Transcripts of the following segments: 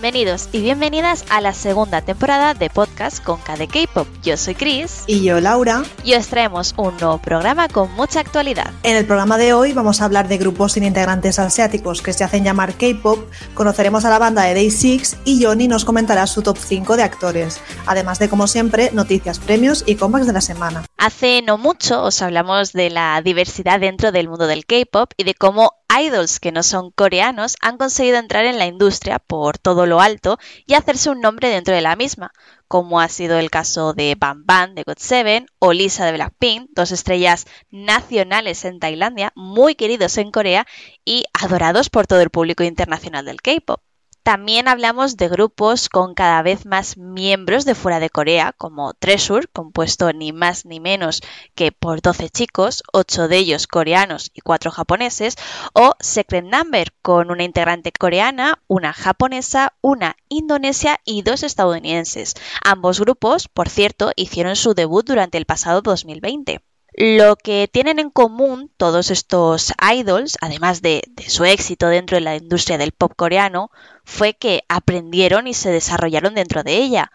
Bienvenidos y bienvenidas a la segunda temporada de podcast con KD K-Pop. Yo soy Chris. Y yo, Laura. Y os traemos un nuevo programa con mucha actualidad. En el programa de hoy vamos a hablar de grupos sin integrantes asiáticos que se hacen llamar K-Pop, conoceremos a la banda de Day 6 y Johnny nos comentará su top 5 de actores, además de, como siempre, noticias, premios y comebacks de la semana. Hace no mucho os hablamos de la diversidad dentro del mundo del K-Pop y de cómo idols que no son coreanos han conseguido entrar en la industria por todo lo alto y hacerse un nombre dentro de la misma, como ha sido el caso de Bam Bam de GOT7 o Lisa de Blackpink, dos estrellas nacionales en Tailandia, muy queridos en Corea y adorados por todo el público internacional del K-pop. También hablamos de grupos con cada vez más miembros de fuera de Corea, como Treasure, compuesto ni más ni menos que por 12 chicos, 8 de ellos coreanos y 4 japoneses, o Secret Number, con una integrante coreana, una japonesa, una indonesia y dos estadounidenses. Ambos grupos, por cierto, hicieron su debut durante el pasado 2020. Lo que tienen en común todos estos idols, además de, su éxito dentro de la industria del pop coreano, fue que aprendieron y se desarrollaron dentro de ella.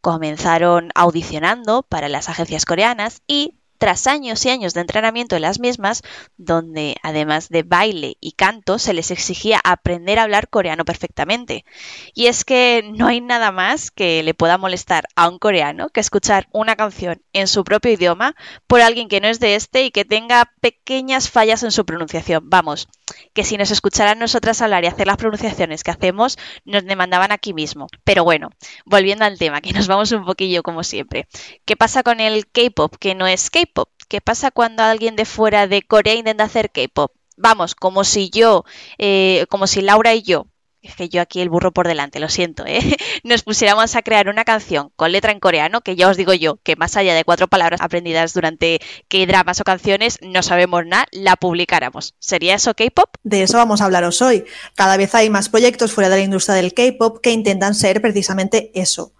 Comenzaron audicionando para las agencias coreanas y tras años y años de entrenamiento en las mismas, donde además de baile y canto se les exigía aprender a hablar coreano perfectamente. Y es que no hay nada más que le pueda molestar a un coreano que escuchar una canción en su propio idioma por alguien que no es de este y que tenga pequeñas fallas en su pronunciación. Vamos, que si nos escucharan nosotras hablar y hacer las pronunciaciones que hacemos, nos demandaban aquí mismo. Pero bueno, volviendo al tema, que nos vamos un poquillo como siempre. ¿Qué pasa con el K-pop que no es K-pop? ¿Qué pasa cuando alguien de fuera de Corea intenta hacer K-pop? Vamos, como si yo, eh, como si Laura y yo, es que yo aquí el burro por delante, lo siento, ¿eh? nos pusiéramos a crear una canción con letra en coreano, que ya os digo yo, que más allá de cuatro palabras aprendidas durante qué dramas o canciones, no sabemos nada, la publicáramos. ¿Sería eso K-pop? De eso vamos a hablaros hoy. Cada vez hay más proyectos fuera de la industria del K-pop que intentan ser precisamente eso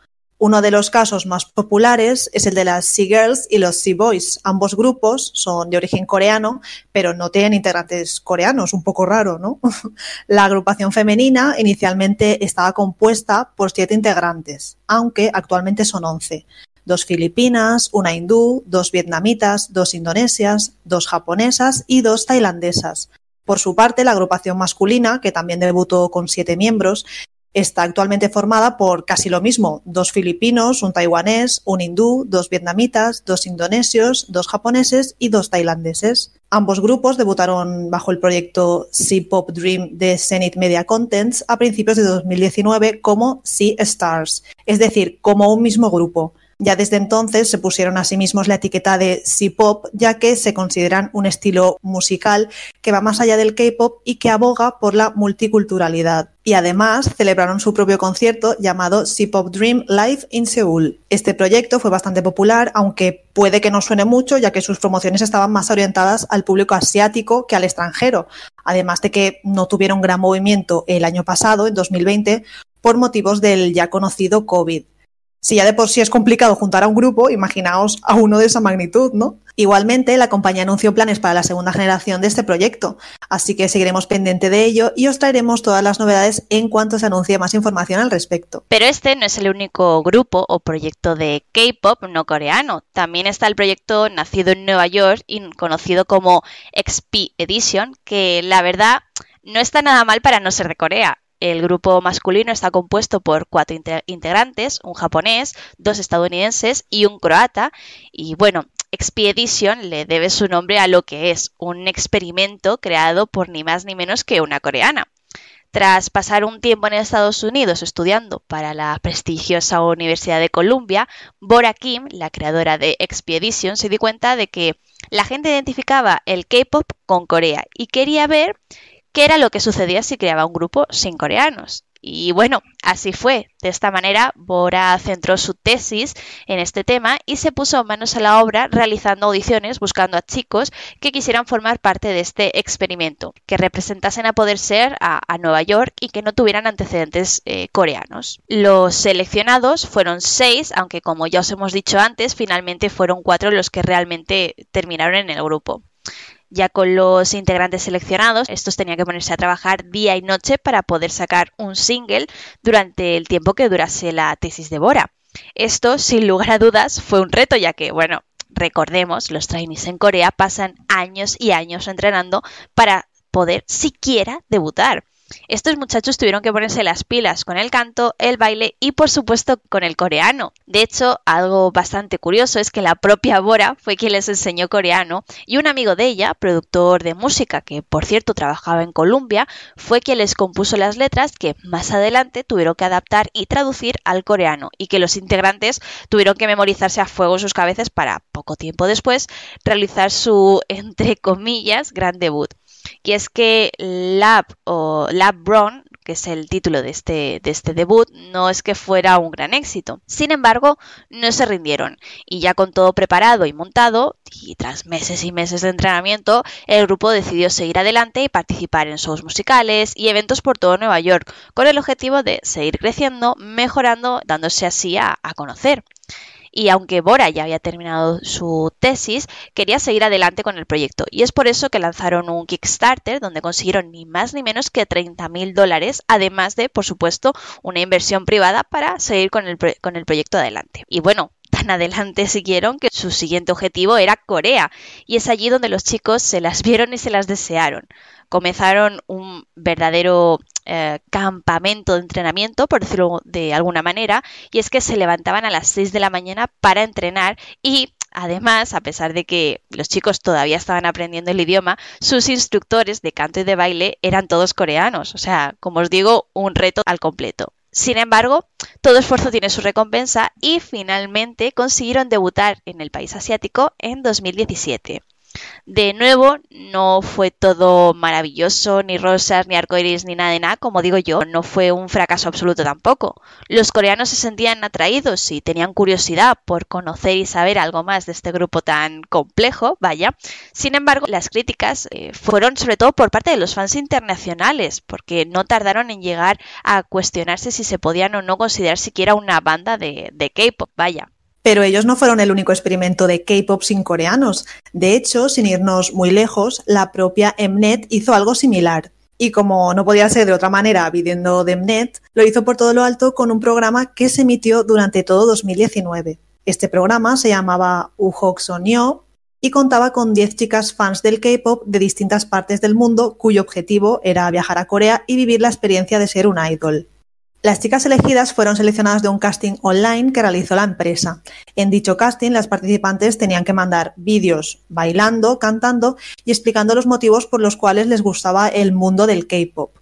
uno de los casos más populares es el de las Sea Girls y los Sea Boys. Ambos grupos son de origen coreano, pero no tienen integrantes coreanos, un poco raro, ¿no? La agrupación femenina inicialmente estaba compuesta por siete integrantes, aunque actualmente son once. Dos filipinas, una hindú, dos vietnamitas, dos indonesias, dos japonesas y dos tailandesas. Por su parte, la agrupación masculina, que también debutó con siete miembros, está actualmente formada por casi lo mismo, dos filipinos, un taiwanés, un hindú, dos vietnamitas, dos indonesios, dos japoneses y dos tailandeses. Ambos grupos debutaron bajo el proyecto Sea Pop Dream de Zenith Media Contents a principios de 2019 como Sea Stars, es decir, como un mismo grupo. Ya desde entonces se pusieron a sí mismos la etiqueta de C-pop, ya que se consideran un estilo musical que va más allá del K-pop y que aboga por la multiculturalidad. Y además celebraron su propio concierto llamado C-Pop Dream Live in Seoul. Este proyecto fue bastante popular, aunque puede que no suene mucho, ya que sus promociones estaban más orientadas al público asiático que al extranjero, además de que no tuvieron gran movimiento el año pasado, en 2020, por motivos del ya conocido COVID. Si ya de por sí es complicado juntar a un grupo, imaginaos a uno de esa magnitud, ¿no? Igualmente, la compañía anunció planes para la segunda generación de este proyecto, así que seguiremos pendiente de ello y os traeremos todas las novedades en cuanto se anuncie más información al respecto. Pero este no es el único grupo o proyecto de K-pop no coreano. También está el proyecto nacido en Nueva York y conocido como XP Edition, que la verdad no está nada mal para no ser de Corea. El grupo masculino está compuesto por cuatro integrantes, un japonés, dos estadounidenses y un croata. Y bueno, Expedition le debe su nombre a lo que es un experimento creado por ni más ni menos que una coreana. Tras pasar un tiempo en Estados Unidos estudiando para la prestigiosa Universidad de Columbia, Bora Kim, la creadora de Expedition, se dio cuenta de que la gente identificaba el K-pop con Corea y quería ver qué era lo que sucedía si creaba un grupo sin coreanos. Y bueno, así fue. De esta manera, Bora centró su tesis en este tema y se puso manos a la obra realizando audiciones buscando a chicos que quisieran formar parte de este experimento, que representasen a poder ser a, Nueva York y que no tuvieran antecedentes eh, coreanos. Los seleccionados fueron seis, aunque como ya os hemos dicho antes, finalmente fueron cuatro los que realmente terminaron en el grupo. Ya con los integrantes seleccionados, estos tenían que ponerse a trabajar día y noche para poder sacar un single durante el tiempo que durase la tesis de Bora. Esto, sin lugar a dudas, fue un reto, ya que, bueno, recordemos, los trainees en Corea pasan años y años entrenando para poder siquiera debutar. Estos muchachos tuvieron que ponerse las pilas con el canto, el baile y por supuesto con el coreano. De hecho, algo bastante curioso es que la propia Bora fue quien les enseñó coreano y un amigo de ella, productor de música que por cierto trabajaba en Columbia, fue quien les compuso las letras que más adelante tuvieron que adaptar y traducir al coreano y que los integrantes tuvieron que memorizarse a fuego sus cabezas para poco tiempo después realizar su entre comillas gran debut. Y es que Lab o Lab Brown, que es el título de este, de este debut, no es que fuera un gran éxito. Sin embargo, no se rindieron y ya con todo preparado y montado, y tras meses y meses de entrenamiento, el grupo decidió seguir adelante y participar en shows musicales y eventos por todo Nueva York, con el objetivo de seguir creciendo, mejorando, dándose así a conocer y aunque Bora ya había terminado su tesis, quería seguir adelante con el proyecto y es por eso que lanzaron un Kickstarter donde consiguieron ni más ni menos que 30.000 dólares, además de, por supuesto, una inversión privada para seguir con el, con el proyecto adelante. Y bueno, tan adelante siguieron que su siguiente objetivo era Corea y es allí donde los chicos se las vieron y se las desearon comenzaron un verdadero eh, campamento de entrenamiento, por decirlo de alguna manera, y es que se levantaban a las 6 de la mañana para entrenar y Además, a pesar de que los chicos todavía estaban aprendiendo el idioma, sus instructores de canto y de baile eran todos coreanos. O sea, como os digo, un reto al completo. Sin embargo, todo esfuerzo tiene su recompensa y finalmente consiguieron debutar en el país asiático en 2017. De nuevo, no fue todo maravilloso, ni rosas, ni arcoiris, ni nada de nada, como digo yo, no fue un fracaso absoluto tampoco. Los coreanos se sentían atraídos y tenían curiosidad por conocer y saber algo más de este grupo tan complejo, vaya. Sin embargo, las críticas eh, fueron sobre todo por parte de los fans internacionales, porque no tardaron en llegar a cuestionarse si se podían o no considerar siquiera una banda de, de K-pop, vaya. Pero ellos no fueron el único experimento de K-pop sin coreanos. De hecho, sin irnos muy lejos, la propia Mnet hizo algo similar. Y como no podía ser de otra manera viviendo de Mnet, lo hizo por todo lo alto con un programa que se emitió durante todo 2019. Este programa se llamaba Uhok Sonyo y contaba con 10 chicas fans del K-pop de distintas partes del mundo cuyo objetivo era viajar a Corea y vivir la experiencia de ser un idol. Las chicas elegidas fueron seleccionadas de un casting online que realizó la empresa. En dicho casting, las participantes tenían que mandar vídeos bailando, cantando y explicando los motivos por los cuales les gustaba el mundo del K-pop.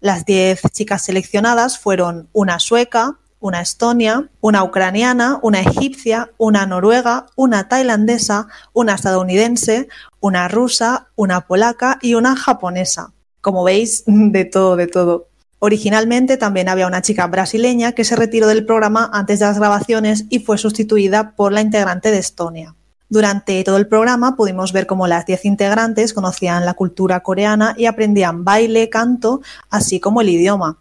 Las 10 chicas seleccionadas fueron una sueca, una estonia, una ucraniana, una egipcia, una noruega, una tailandesa, una estadounidense, una rusa, una polaca y una japonesa. Como veis, de todo, de todo. Originalmente también había una chica brasileña que se retiró del programa antes de las grabaciones y fue sustituida por la integrante de Estonia. Durante todo el programa pudimos ver cómo las 10 integrantes conocían la cultura coreana y aprendían baile, canto, así como el idioma.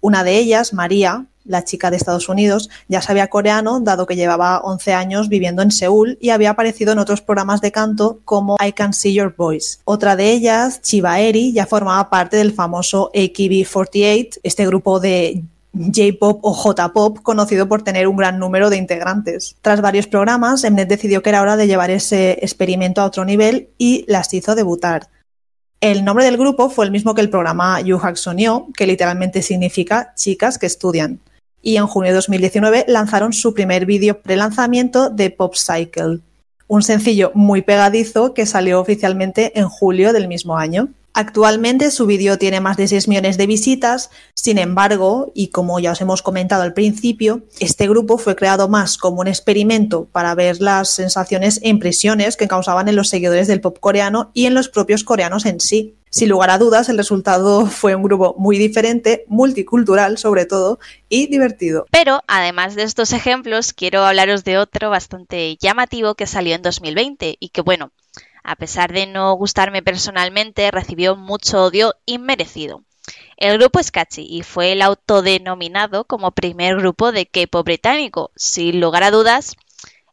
Una de ellas, María, la chica de Estados Unidos, ya sabía coreano, dado que llevaba 11 años viviendo en Seúl y había aparecido en otros programas de canto como I Can See Your Voice. Otra de ellas, Chiba Eri, ya formaba parte del famoso AKB48, este grupo de J-pop o J-pop, conocido por tener un gran número de integrantes. Tras varios programas, Mnet decidió que era hora de llevar ese experimento a otro nivel y las hizo debutar. El nombre del grupo fue el mismo que el programa Hak Sonyo, que literalmente significa chicas que estudian y en junio de 2019 lanzaron su primer vídeo pre-lanzamiento de Pop Cycle, un sencillo muy pegadizo que salió oficialmente en julio del mismo año. Actualmente su vídeo tiene más de 6 millones de visitas, sin embargo, y como ya os hemos comentado al principio, este grupo fue creado más como un experimento para ver las sensaciones e impresiones que causaban en los seguidores del pop coreano y en los propios coreanos en sí. Sin lugar a dudas, el resultado fue un grupo muy diferente, multicultural sobre todo, y divertido. Pero, además de estos ejemplos, quiero hablaros de otro bastante llamativo que salió en 2020 y que, bueno, a pesar de no gustarme personalmente, recibió mucho odio inmerecido. El grupo es catchy y fue el autodenominado como primer grupo de K-pop británico. Sin lugar a dudas,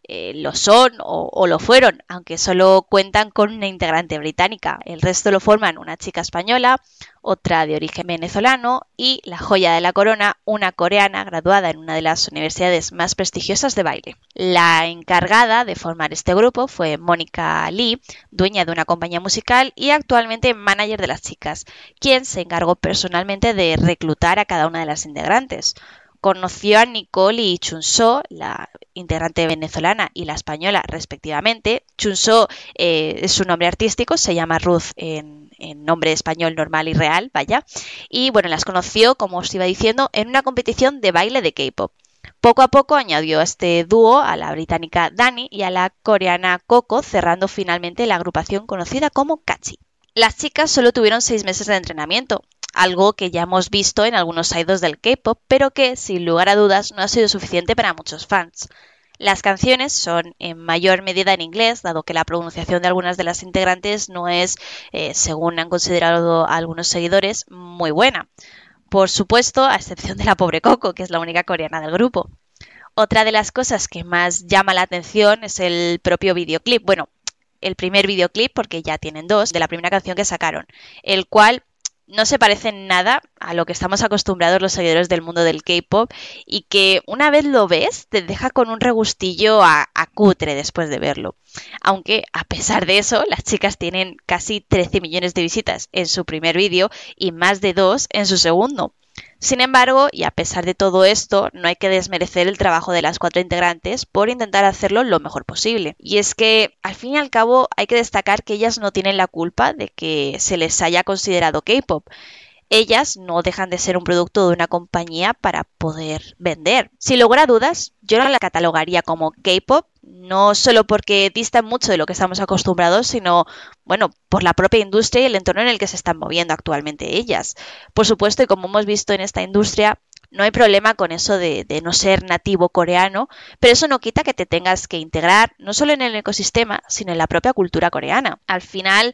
eh, lo son o, lo fueron, aunque solo cuentan con una integrante británica. El resto lo forman una chica española, otra de origen venezolano y la joya de la corona, una coreana graduada en una de las universidades más prestigiosas de baile. La encargada de formar este grupo fue Mónica Lee, dueña de una compañía musical y actualmente manager de las chicas, quien se encargó personalmente de reclutar a cada una de las integrantes conoció a Nicole y Chunso, la integrante venezolana y la española respectivamente. Chunso eh, es su nombre artístico, se llama Ruth en, nombre español normal y real, vaya. Y bueno, las conoció, como os iba diciendo, en una competición de baile de K-pop. Poco a poco añadió a este dúo a la británica Dani y a la coreana Coco, cerrando finalmente la agrupación conocida como Kachi. Las chicas solo tuvieron seis meses de entrenamiento, algo que ya hemos visto en algunos idols del K-pop, pero que, sin lugar a dudas, no ha sido suficiente para muchos fans. Las canciones son en mayor medida en inglés, dado que la pronunciación de algunas de las integrantes no es, eh, según han considerado algunos seguidores, muy buena. Por supuesto, a excepción de la pobre Coco, que es la única coreana del grupo. Otra de las cosas que más llama la atención es el propio videoclip. Bueno, el primer videoclip, porque ya tienen dos, de la primera canción que sacaron, el cual no se parece nada a lo que estamos acostumbrados los seguidores del mundo del K-pop y que una vez lo ves te deja con un regustillo a, cutre después de verlo. Aunque a pesar de eso, las chicas tienen casi 13 millones de visitas en su primer vídeo y más de dos en su segundo. Sin embargo, y a pesar de todo esto, no hay que desmerecer el trabajo de las cuatro integrantes por intentar hacerlo lo mejor posible. Y es que, al fin y al cabo, hay que destacar que ellas no tienen la culpa de que se les haya considerado K-pop ellas no dejan de ser un producto de una compañía para poder vender. Sin lugar a dudas, yo no la catalogaría como K-pop, no solo porque distan mucho de lo que estamos acostumbrados, sino, bueno, por la propia industria y el entorno en el que se están moviendo actualmente ellas. Por supuesto, y como hemos visto en esta industria, no hay problema con eso de, de, no ser nativo coreano, pero eso no quita que te tengas que integrar no solo en el ecosistema, sino en la propia cultura coreana. Al final,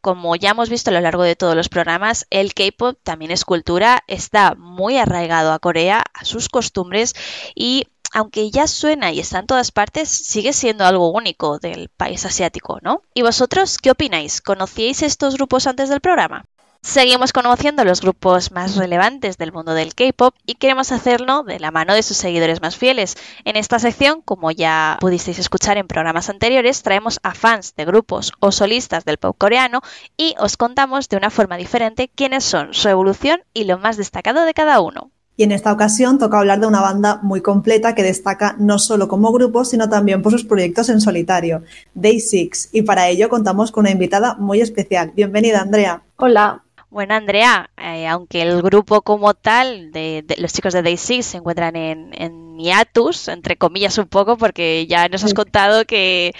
como ya hemos visto a lo largo de todos los programas, el K-pop también es cultura, está muy arraigado a Corea, a sus costumbres y aunque ya suena y está en todas partes, sigue siendo algo único del país asiático, ¿no? ¿Y vosotros qué opináis? ¿Conocíais estos grupos antes del programa? Seguimos conociendo los grupos más relevantes del mundo del K-pop y queremos hacerlo de la mano de sus seguidores más fieles. En esta sección, como ya pudisteis escuchar en programas anteriores, traemos a fans de grupos o solistas del pop coreano y os contamos de una forma diferente quiénes son, su evolución y lo más destacado de cada uno. Y en esta ocasión toca hablar de una banda muy completa que destaca no solo como grupo, sino también por sus proyectos en solitario, Day Six. Y para ello contamos con una invitada muy especial. Bienvenida, Andrea. Hola, bueno, Andrea, eh, aunque el grupo como tal, de, los chicos de Day Six, se encuentran en, en hiatus, entre comillas un poco, porque ya nos has contado que,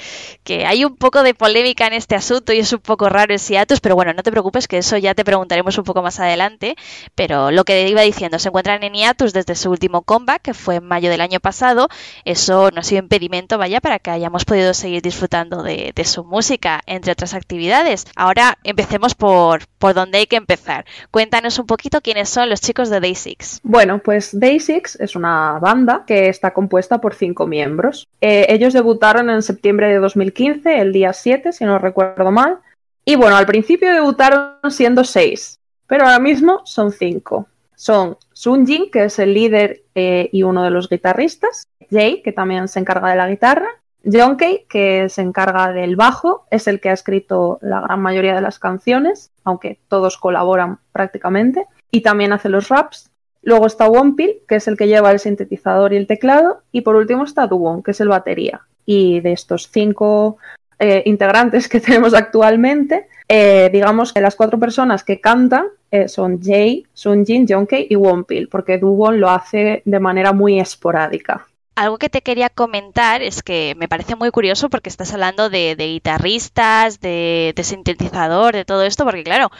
que, hay un poco de polémica en este asunto y es un poco raro ese hiatus, pero bueno, no te preocupes, que eso ya te preguntaremos un poco más adelante. Pero lo que iba diciendo, se encuentran en hiatus desde su último comeback, que fue en mayo del año pasado. Eso no ha sido impedimento, vaya, para que hayamos podido seguir disfrutando de, de su música, entre otras actividades. Ahora empecemos por, por donde hay que empezar. Cuéntanos un poquito quiénes son los chicos de Day Six. Bueno, pues Day Six es una banda que está compuesta por cinco miembros. Eh, ellos debutaron en septiembre de 2015, el día 7, si no recuerdo mal. Y bueno, al principio debutaron siendo seis, pero ahora mismo son cinco. Son Sunjin, que es el líder eh, y uno de los guitarristas, Jay, que también se encarga de la guitarra, Jonkei, que se encarga del bajo, es el que ha escrito la gran mayoría de las canciones, aunque todos colaboran prácticamente, y también hace los raps. Luego está Wonpil, que es el que lleva el sintetizador y el teclado, y por último está Duwon, que es el batería. Y de estos cinco eh, integrantes que tenemos actualmente, eh, digamos que las cuatro personas que cantan eh, son Jay, Sunjin, Jonkei y Wonpil, porque Duwon lo hace de manera muy esporádica. Algo que te quería comentar es que me parece muy curioso porque estás hablando de, guitarristas, de, sintetizador, de todo esto, porque claro,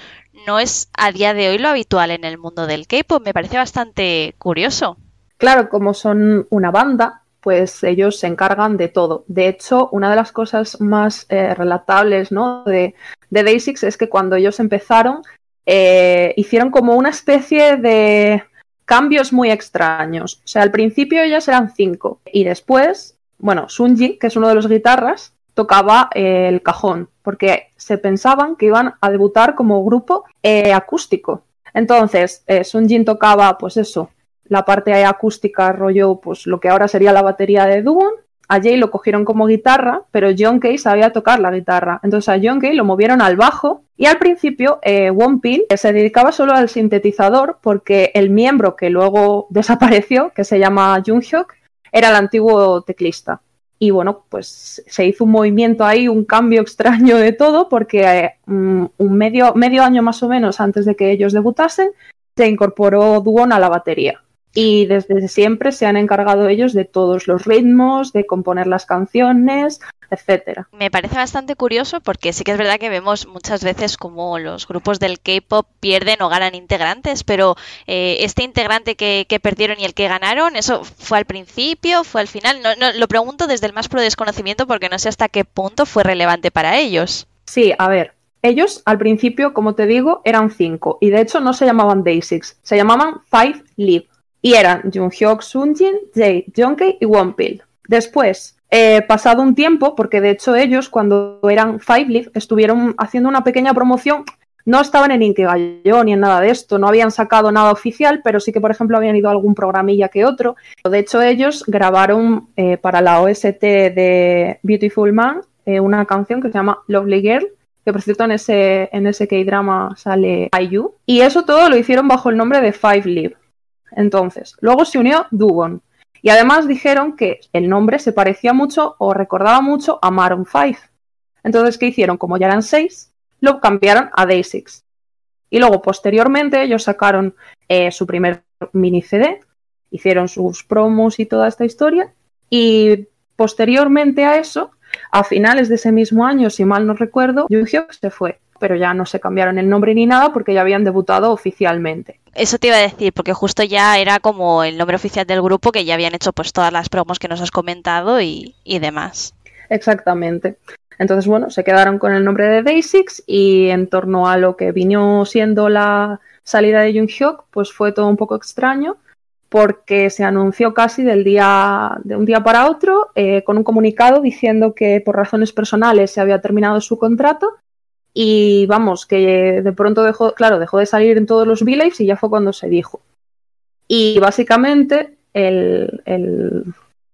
no es a día de hoy lo habitual en el mundo del K-pop. Me parece bastante curioso. Claro, como son una banda, pues ellos se encargan de todo. De hecho, una de las cosas más eh, relatables ¿no? de, de es que cuando ellos empezaron, eh, hicieron como una especie de cambios muy extraños. O sea, al principio ellas eran cinco y después bueno, Sunji, que es uno de los guitarras, tocaba eh, el cajón, porque se pensaban que iban a debutar como grupo eh, acústico. Entonces, eh, Sunjin tocaba, pues eso, la parte acústica rollo, pues lo que ahora sería la batería de Duon. A Jay lo cogieron como guitarra, pero John Kay sabía tocar la guitarra. Entonces a John Kay lo movieron al bajo y al principio eh, Pin se dedicaba solo al sintetizador porque el miembro que luego desapareció, que se llama Jung Hyuk, era el antiguo teclista. Y bueno, pues se hizo un movimiento ahí, un cambio extraño de todo, porque eh, mm, un medio, medio año más o menos antes de que ellos debutasen, se incorporó Duon a la batería y desde siempre se han encargado ellos de todos los ritmos, de componer las canciones, etcétera. Me parece bastante curioso porque sí que es verdad que vemos muchas veces como los grupos del K-pop pierden o ganan integrantes, pero eh, este integrante que, perdieron y el que ganaron, ¿eso fue al principio, fue al final? No, no, lo pregunto desde el más pro desconocimiento porque no sé hasta qué punto fue relevante para ellos. Sí, a ver, ellos al principio, como te digo, eran cinco y de hecho no se llamaban Day se llamaban Five Live y eran Junghyuk, Sunjin, Jae, Jongkei y Wonpil. Después, eh, pasado un tiempo, porque de hecho ellos cuando eran Five Live estuvieron haciendo una pequeña promoción, no estaban en Inkigayo ni en nada de esto, no habían sacado nada oficial, pero sí que por ejemplo habían ido a algún programilla que otro. De hecho ellos grabaron eh, para la OST de Beautiful Man eh, una canción que se llama Lovely Girl, que por cierto en ese, en ese K-drama sale IU, y eso todo lo hicieron bajo el nombre de Five Live. Entonces, luego se unió Dugon. Y además dijeron que el nombre se parecía mucho o recordaba mucho a Maroon 5. Entonces, ¿qué hicieron? Como ya eran seis, lo cambiaron a Day6. Y luego, posteriormente, ellos sacaron eh, su primer mini CD, hicieron sus promos y toda esta historia. Y posteriormente a eso, a finales de ese mismo año, si mal no recuerdo, Junghyuk se fue pero ya no se cambiaron el nombre ni nada porque ya habían debutado oficialmente. Eso te iba a decir, porque justo ya era como el nombre oficial del grupo que ya habían hecho pues todas las promos que nos has comentado y, demás. Exactamente. Entonces, bueno, se quedaron con el nombre de Basics y en torno a lo que vino siendo la salida de Junghyuk, pues fue todo un poco extraño porque se anunció casi del día, de un día para otro eh, con un comunicado diciendo que por razones personales se había terminado su contrato y vamos, que de pronto dejó, claro, dejó de salir en todos los v y ya fue cuando se dijo. Y básicamente el, el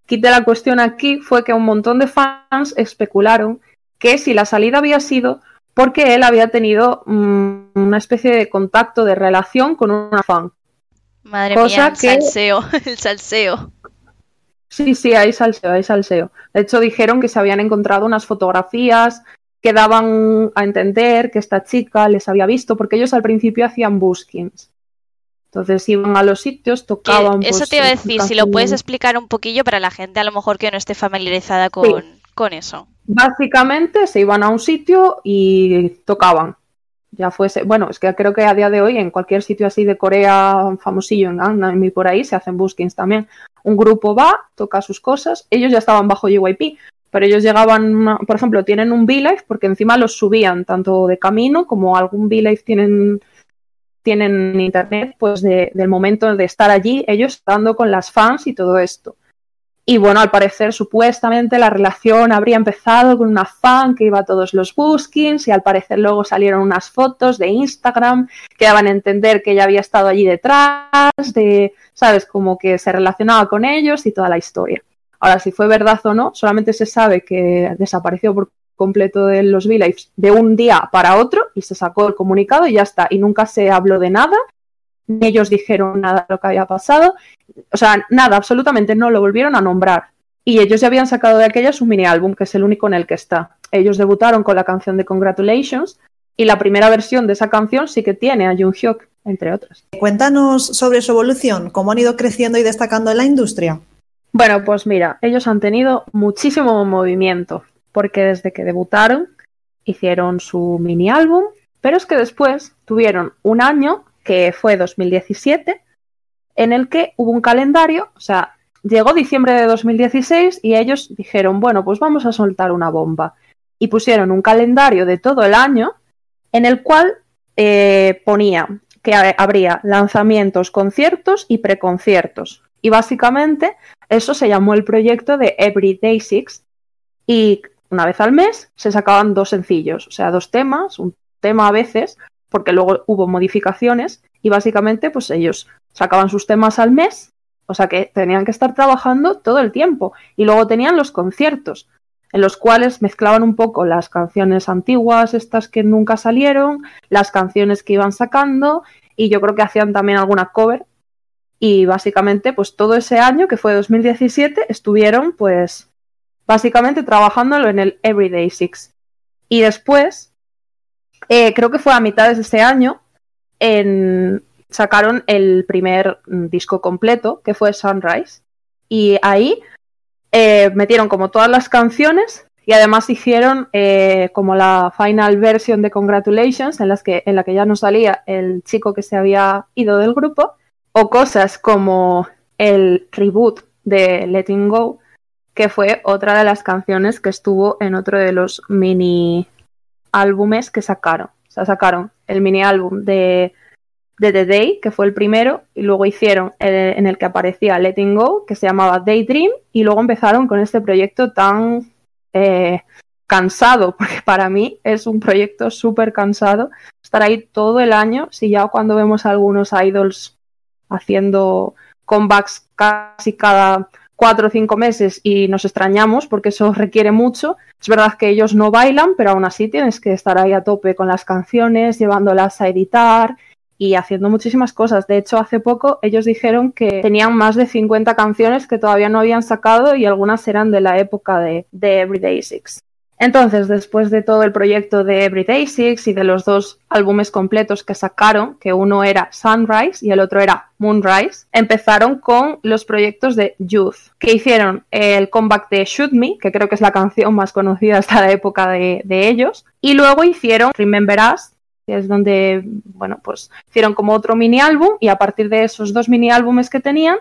kit de la cuestión aquí fue que un montón de fans especularon que si la salida había sido porque él había tenido mm, una especie de contacto, de relación con una fan. Madre mía, el salseo, el salseo. Sí, sí, hay salseo, hay salseo. De hecho, dijeron que se habían encontrado unas fotografías que daban a entender que esta chica les había visto, porque ellos al principio hacían buskins. Entonces iban a los sitios, tocaban. Eso pues, te iba a decir, si lo puedes explicar un poquillo para la gente a lo mejor que no esté familiarizada con, con eso. Básicamente se iban a un sitio y tocaban. Ya fuese, bueno, es que creo que a día de hoy en cualquier sitio así de Corea famosillo, en Gangnam y por ahí se hacen buskins también. Un grupo va, toca sus cosas, ellos ya estaban bajo JYP, pero ellos llegaban, por ejemplo, tienen un V-Live porque encima los subían tanto de camino como algún V-Live tienen, tienen internet, pues del momento de estar allí, ellos estando con las fans y todo esto. Y bueno, al parecer, supuestamente la relación habría empezado con una fan que iba a todos los buskins y al parecer luego salieron unas fotos de Instagram que daban a entender que ella había estado allí detrás, de, ¿sabes? Como que se relacionaba con ellos y toda la historia. Ahora, si fue verdad o no, solamente se sabe que desapareció por completo de los v de un día para otro y se sacó el comunicado y ya está. Y nunca se habló de nada, ni ellos dijeron nada de lo que había pasado. O sea, nada, absolutamente no lo volvieron a nombrar. Y ellos ya habían sacado de aquella su mini álbum, que es el único en el que está. Ellos debutaron con la canción de Congratulations y la primera versión de esa canción sí que tiene a Jung Hyuk, entre otras. Cuéntanos sobre su evolución, cómo han ido creciendo y destacando en la industria. Bueno, pues mira, ellos han tenido muchísimo movimiento, porque desde que debutaron hicieron su mini álbum, pero es que después tuvieron un año, que fue 2017, en el que hubo un calendario, o sea, llegó diciembre de 2016 y ellos dijeron, bueno, pues vamos a soltar una bomba. Y pusieron un calendario de todo el año en el cual eh, ponía que habría lanzamientos, conciertos y preconciertos Y básicamente eso se llamó el proyecto de Everyday Six. Y una vez al mes se sacaban dos sencillos, o sea, dos temas, un tema a veces, porque luego hubo modificaciones. Y básicamente pues ellos sacaban sus temas al mes, o sea que tenían que estar trabajando todo el tiempo. Y luego tenían los conciertos en los cuales mezclaban un poco las canciones antiguas, estas que nunca salieron, las canciones que iban sacando. Y yo creo que hacían también alguna cover y básicamente pues todo ese año que fue 2017 estuvieron pues básicamente trabajándolo en el Everyday Six. Y después eh, creo que fue a mitades de ese año en, sacaron el primer mm, disco completo que fue Sunrise. Y ahí eh, metieron como todas las canciones y además hicieron eh, como la final version de Congratulations en, las que, en la que ya no salía el chico que se había ido del grupo o cosas como el reboot de Letting Go, que fue otra de las canciones que estuvo en otro de los mini álbumes que sacaron. O sea, sacaron el mini álbum de, de The Day, que fue el primero, y luego hicieron el, en el que aparecía Letting Go, que se llamaba Daydream, y luego empezaron con este proyecto tan eh, cansado, porque para mí es un proyecto súper cansado estar ahí todo el año, si ya cuando vemos a algunos idols haciendo comebacks casi cada cuatro o cinco meses y nos extrañamos porque eso requiere mucho. Es verdad que ellos no bailan, pero aún así tienes que estar ahí a tope con las canciones, llevándolas a editar y haciendo muchísimas cosas. De hecho, hace poco ellos dijeron que tenían más de 50 canciones que todavía no habían sacado y algunas eran de la época de, de Everyday Six. Entonces, después de todo el proyecto de Everyday Six y de los dos álbumes completos que sacaron, que uno era Sunrise y el otro era Moonrise, empezaron con los proyectos de Youth, que hicieron el comeback de Shoot Me, que creo que es la canción más conocida hasta la época de, ellos, y luego hicieron Remember Us, que es donde, bueno, pues hicieron como otro mini álbum y a partir de esos dos mini álbumes que tenían,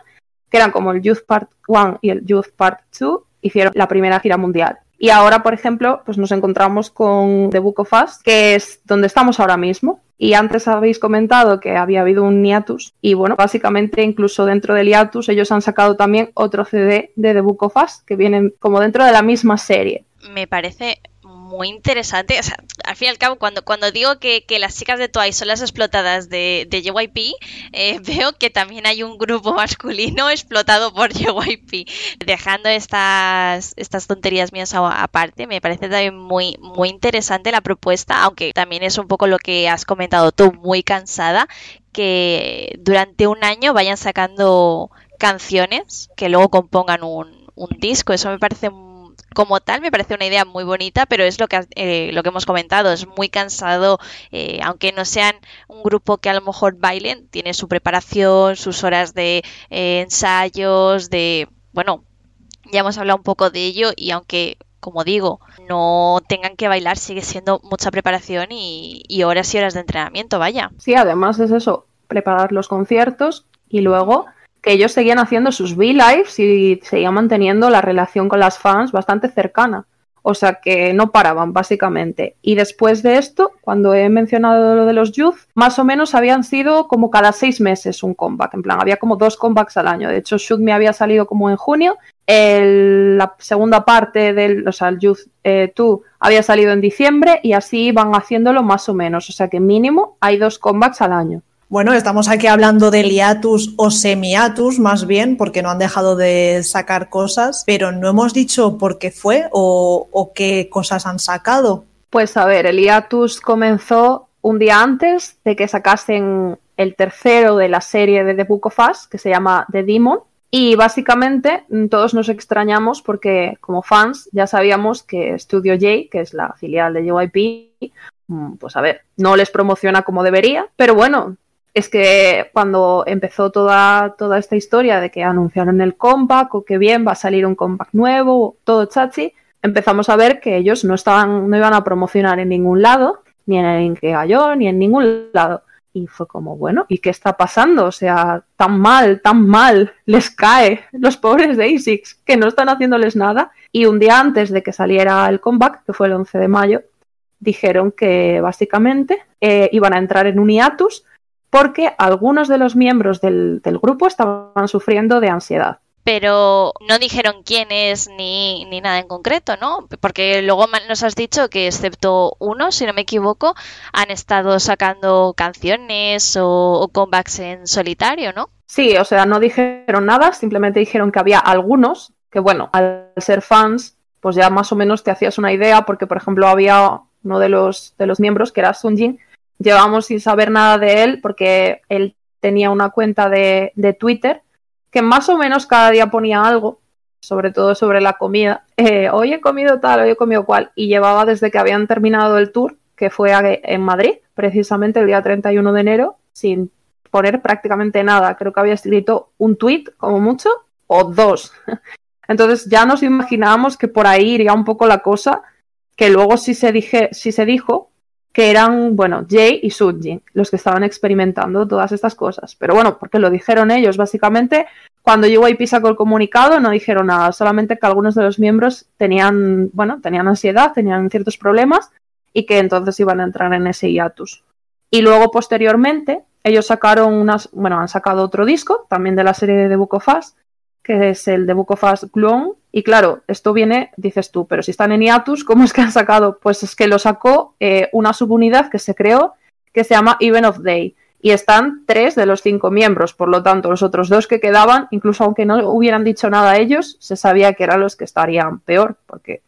que eran como el Youth Part 1 y el Youth Part 2, hicieron la primera gira mundial. Y ahora, por ejemplo, pues nos encontramos con The Book of Us, que es donde estamos ahora mismo. Y antes habéis comentado que había habido un hiatus. Y bueno, básicamente incluso dentro del hiatus ellos han sacado también otro CD de The Book of Us, que vienen como dentro de la misma serie. Me parece muy interesante. O sea, al fin y al cabo, cuando, cuando digo que, las chicas de Twice son las explotadas de, de JYP, eh, veo que también hay un grupo masculino explotado por JYP. Dejando estas, estas tonterías mías aparte, me parece también muy, muy interesante la propuesta, aunque también es un poco lo que has comentado tú, muy cansada, que durante un año vayan sacando canciones que luego compongan un, un disco. Eso me parece como tal me parece una idea muy bonita, pero es lo que, eh, lo que hemos comentado, es muy cansado, eh, aunque no sean un grupo que a lo mejor bailen, tiene su preparación, sus horas de eh, ensayos, de, bueno, ya hemos hablado un poco de ello y aunque como digo, no tengan que bailar, sigue siendo mucha preparación y, y horas y horas de entrenamiento, vaya. Sí, además es eso, preparar los conciertos y luego que ellos seguían haciendo sus V-Lives y seguían manteniendo la relación con las fans bastante cercana. O sea que no paraban, básicamente. Y después de esto, cuando he mencionado lo de los Youth, más o menos habían sido como cada seis meses un comeback. En plan, había como dos comebacks al año. De hecho, Shoot Me había salido como en junio. la segunda parte del, o sea, el Youth 2 eh, había salido en diciembre y así van haciéndolo más o menos. O sea que mínimo hay dos comebacks al año. Bueno, estamos aquí hablando de liatus o semiatus, más bien, porque no han dejado de sacar cosas, pero no hemos dicho por qué fue o, qué cosas han sacado. Pues a ver, el hiatus comenzó un día antes de que sacasen el tercero de la serie de The Book of Us, que se llama The Demon. Y básicamente mm, todos nos extrañamos porque como fans ya sabíamos que Studio J, que es la filial de JYP, mm, pues a ver, no les promociona como debería, pero bueno, es que cuando empezó toda, toda esta historia de que anunciaron el comeback o que bien va a salir un comeback nuevo, todo chachi, empezamos a ver que ellos no estaban, no iban a promocionar en ningún lado, ni en el Inkegayo, ni en ningún lado. Y fue como, bueno, ¿y qué está pasando? O sea, tan mal, tan mal les cae los pobres de ASICS que no están haciéndoles nada. Y un día antes de que saliera el comeback, que fue el 11 de mayo, dijeron que básicamente eh, iban a entrar en un hiatus porque algunos de los miembros del, del grupo estaban sufriendo de ansiedad pero no dijeron quién es ni, ni, nada en concreto, ¿no? Porque luego nos has dicho que excepto uno, si no me equivoco, han estado sacando canciones o, o comebacks en solitario, ¿no? Sí, o sea, no dijeron nada, simplemente dijeron que había algunos que, bueno, al ser fans, pues ya más o menos te hacías una idea, porque, por ejemplo, había uno de los, de los miembros, que era Sunjin, llevamos sin saber nada de él, porque él tenía una cuenta de, de Twitter que más o menos cada día ponía algo, sobre todo sobre la comida. Eh, hoy he comido tal, hoy he comido cual, y llevaba desde que habían terminado el tour, que fue en Madrid, precisamente el día 31 de enero, sin poner prácticamente nada. Creo que había escrito un tweet, como mucho, o dos. Entonces ya nos imaginábamos que por ahí iría un poco la cosa, que luego sí se, dije, sí se dijo que eran, bueno, Jay y Sujin los que estaban experimentando todas estas cosas. Pero bueno, porque lo dijeron ellos, básicamente, cuando llegó y sacó el comunicado no dijeron nada, solamente que algunos de los miembros tenían, bueno, tenían ansiedad, tenían ciertos problemas y que entonces iban a entrar en ese hiatus. Y luego, posteriormente, ellos sacaron unas, bueno, han sacado otro disco, también de la serie de Book of que es el de Book of Us. Y claro, esto viene, dices tú, pero si están en hiatus, ¿cómo es que han sacado? Pues es que lo sacó eh, una subunidad que se creó que se llama Even of Day. Y están tres de los cinco miembros, por lo tanto, los otros dos que quedaban, incluso aunque no hubieran dicho nada a ellos, se sabía que eran los que estarían peor, porque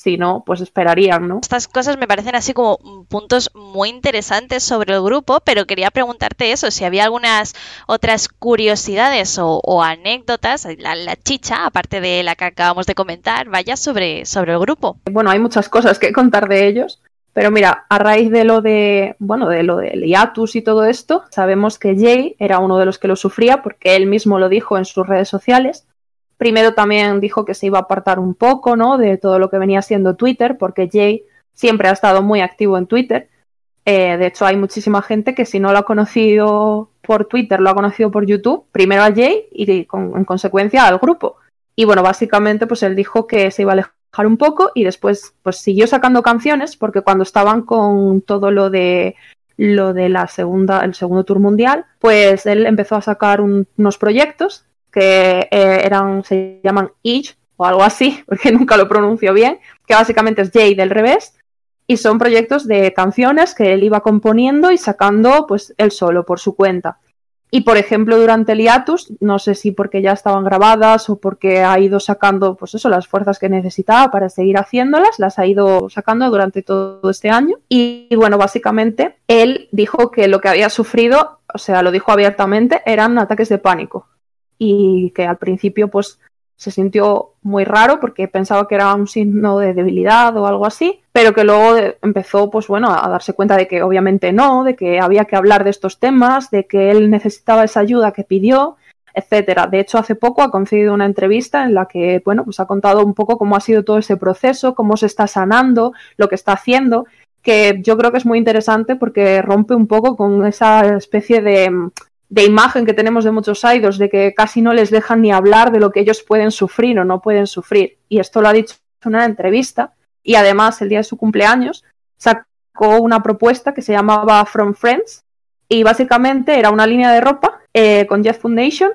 si no, pues esperarían, ¿no? Estas cosas me parecen así como puntos muy interesantes sobre el grupo, pero quería preguntarte eso, si había algunas otras curiosidades o, anécdotas, la, chicha, aparte de la que acabamos de comentar, vaya sobre, sobre el grupo. Bueno, hay muchas cosas que contar de ellos. Pero mira, a raíz de lo de, bueno, de lo del hiatus y todo esto, sabemos que Jay era uno de los que lo sufría porque él mismo lo dijo en sus redes sociales Primero también dijo que se iba a apartar un poco, ¿no? De todo lo que venía siendo Twitter, porque Jay siempre ha estado muy activo en Twitter. Eh, de hecho, hay muchísima gente que si no lo ha conocido por Twitter, lo ha conocido por YouTube. Primero a Jay y en consecuencia al grupo. Y bueno, básicamente, pues él dijo que se iba a alejar un poco y después, pues siguió sacando canciones, porque cuando estaban con todo lo de lo de la segunda, el segundo tour mundial, pues él empezó a sacar unos proyectos que eh, eran, se llaman Each o algo así, porque nunca lo pronuncio bien, que básicamente es Jay del revés, y son proyectos de canciones que él iba componiendo y sacando pues él solo por su cuenta. Y por ejemplo, durante el hiatus, no sé si porque ya estaban grabadas o porque ha ido sacando, pues eso, las fuerzas que necesitaba para seguir haciéndolas, las ha ido sacando durante todo este año. Y, y bueno, básicamente él dijo que lo que había sufrido, o sea, lo dijo abiertamente, eran ataques de pánico y que al principio pues se sintió muy raro porque pensaba que era un signo de debilidad o algo así, pero que luego empezó pues bueno a darse cuenta de que obviamente no, de que había que hablar de estos temas, de que él necesitaba esa ayuda que pidió, etcétera. De hecho, hace poco ha concedido una entrevista en la que bueno, pues ha contado un poco cómo ha sido todo ese proceso, cómo se está sanando, lo que está haciendo, que yo creo que es muy interesante porque rompe un poco con esa especie de de imagen que tenemos de muchos idols, de que casi no les dejan ni hablar de lo que ellos pueden sufrir o no pueden sufrir. Y esto lo ha dicho en una entrevista. Y además, el día de su cumpleaños, sacó una propuesta que se llamaba From Friends. Y básicamente era una línea de ropa eh, con Jeff Foundation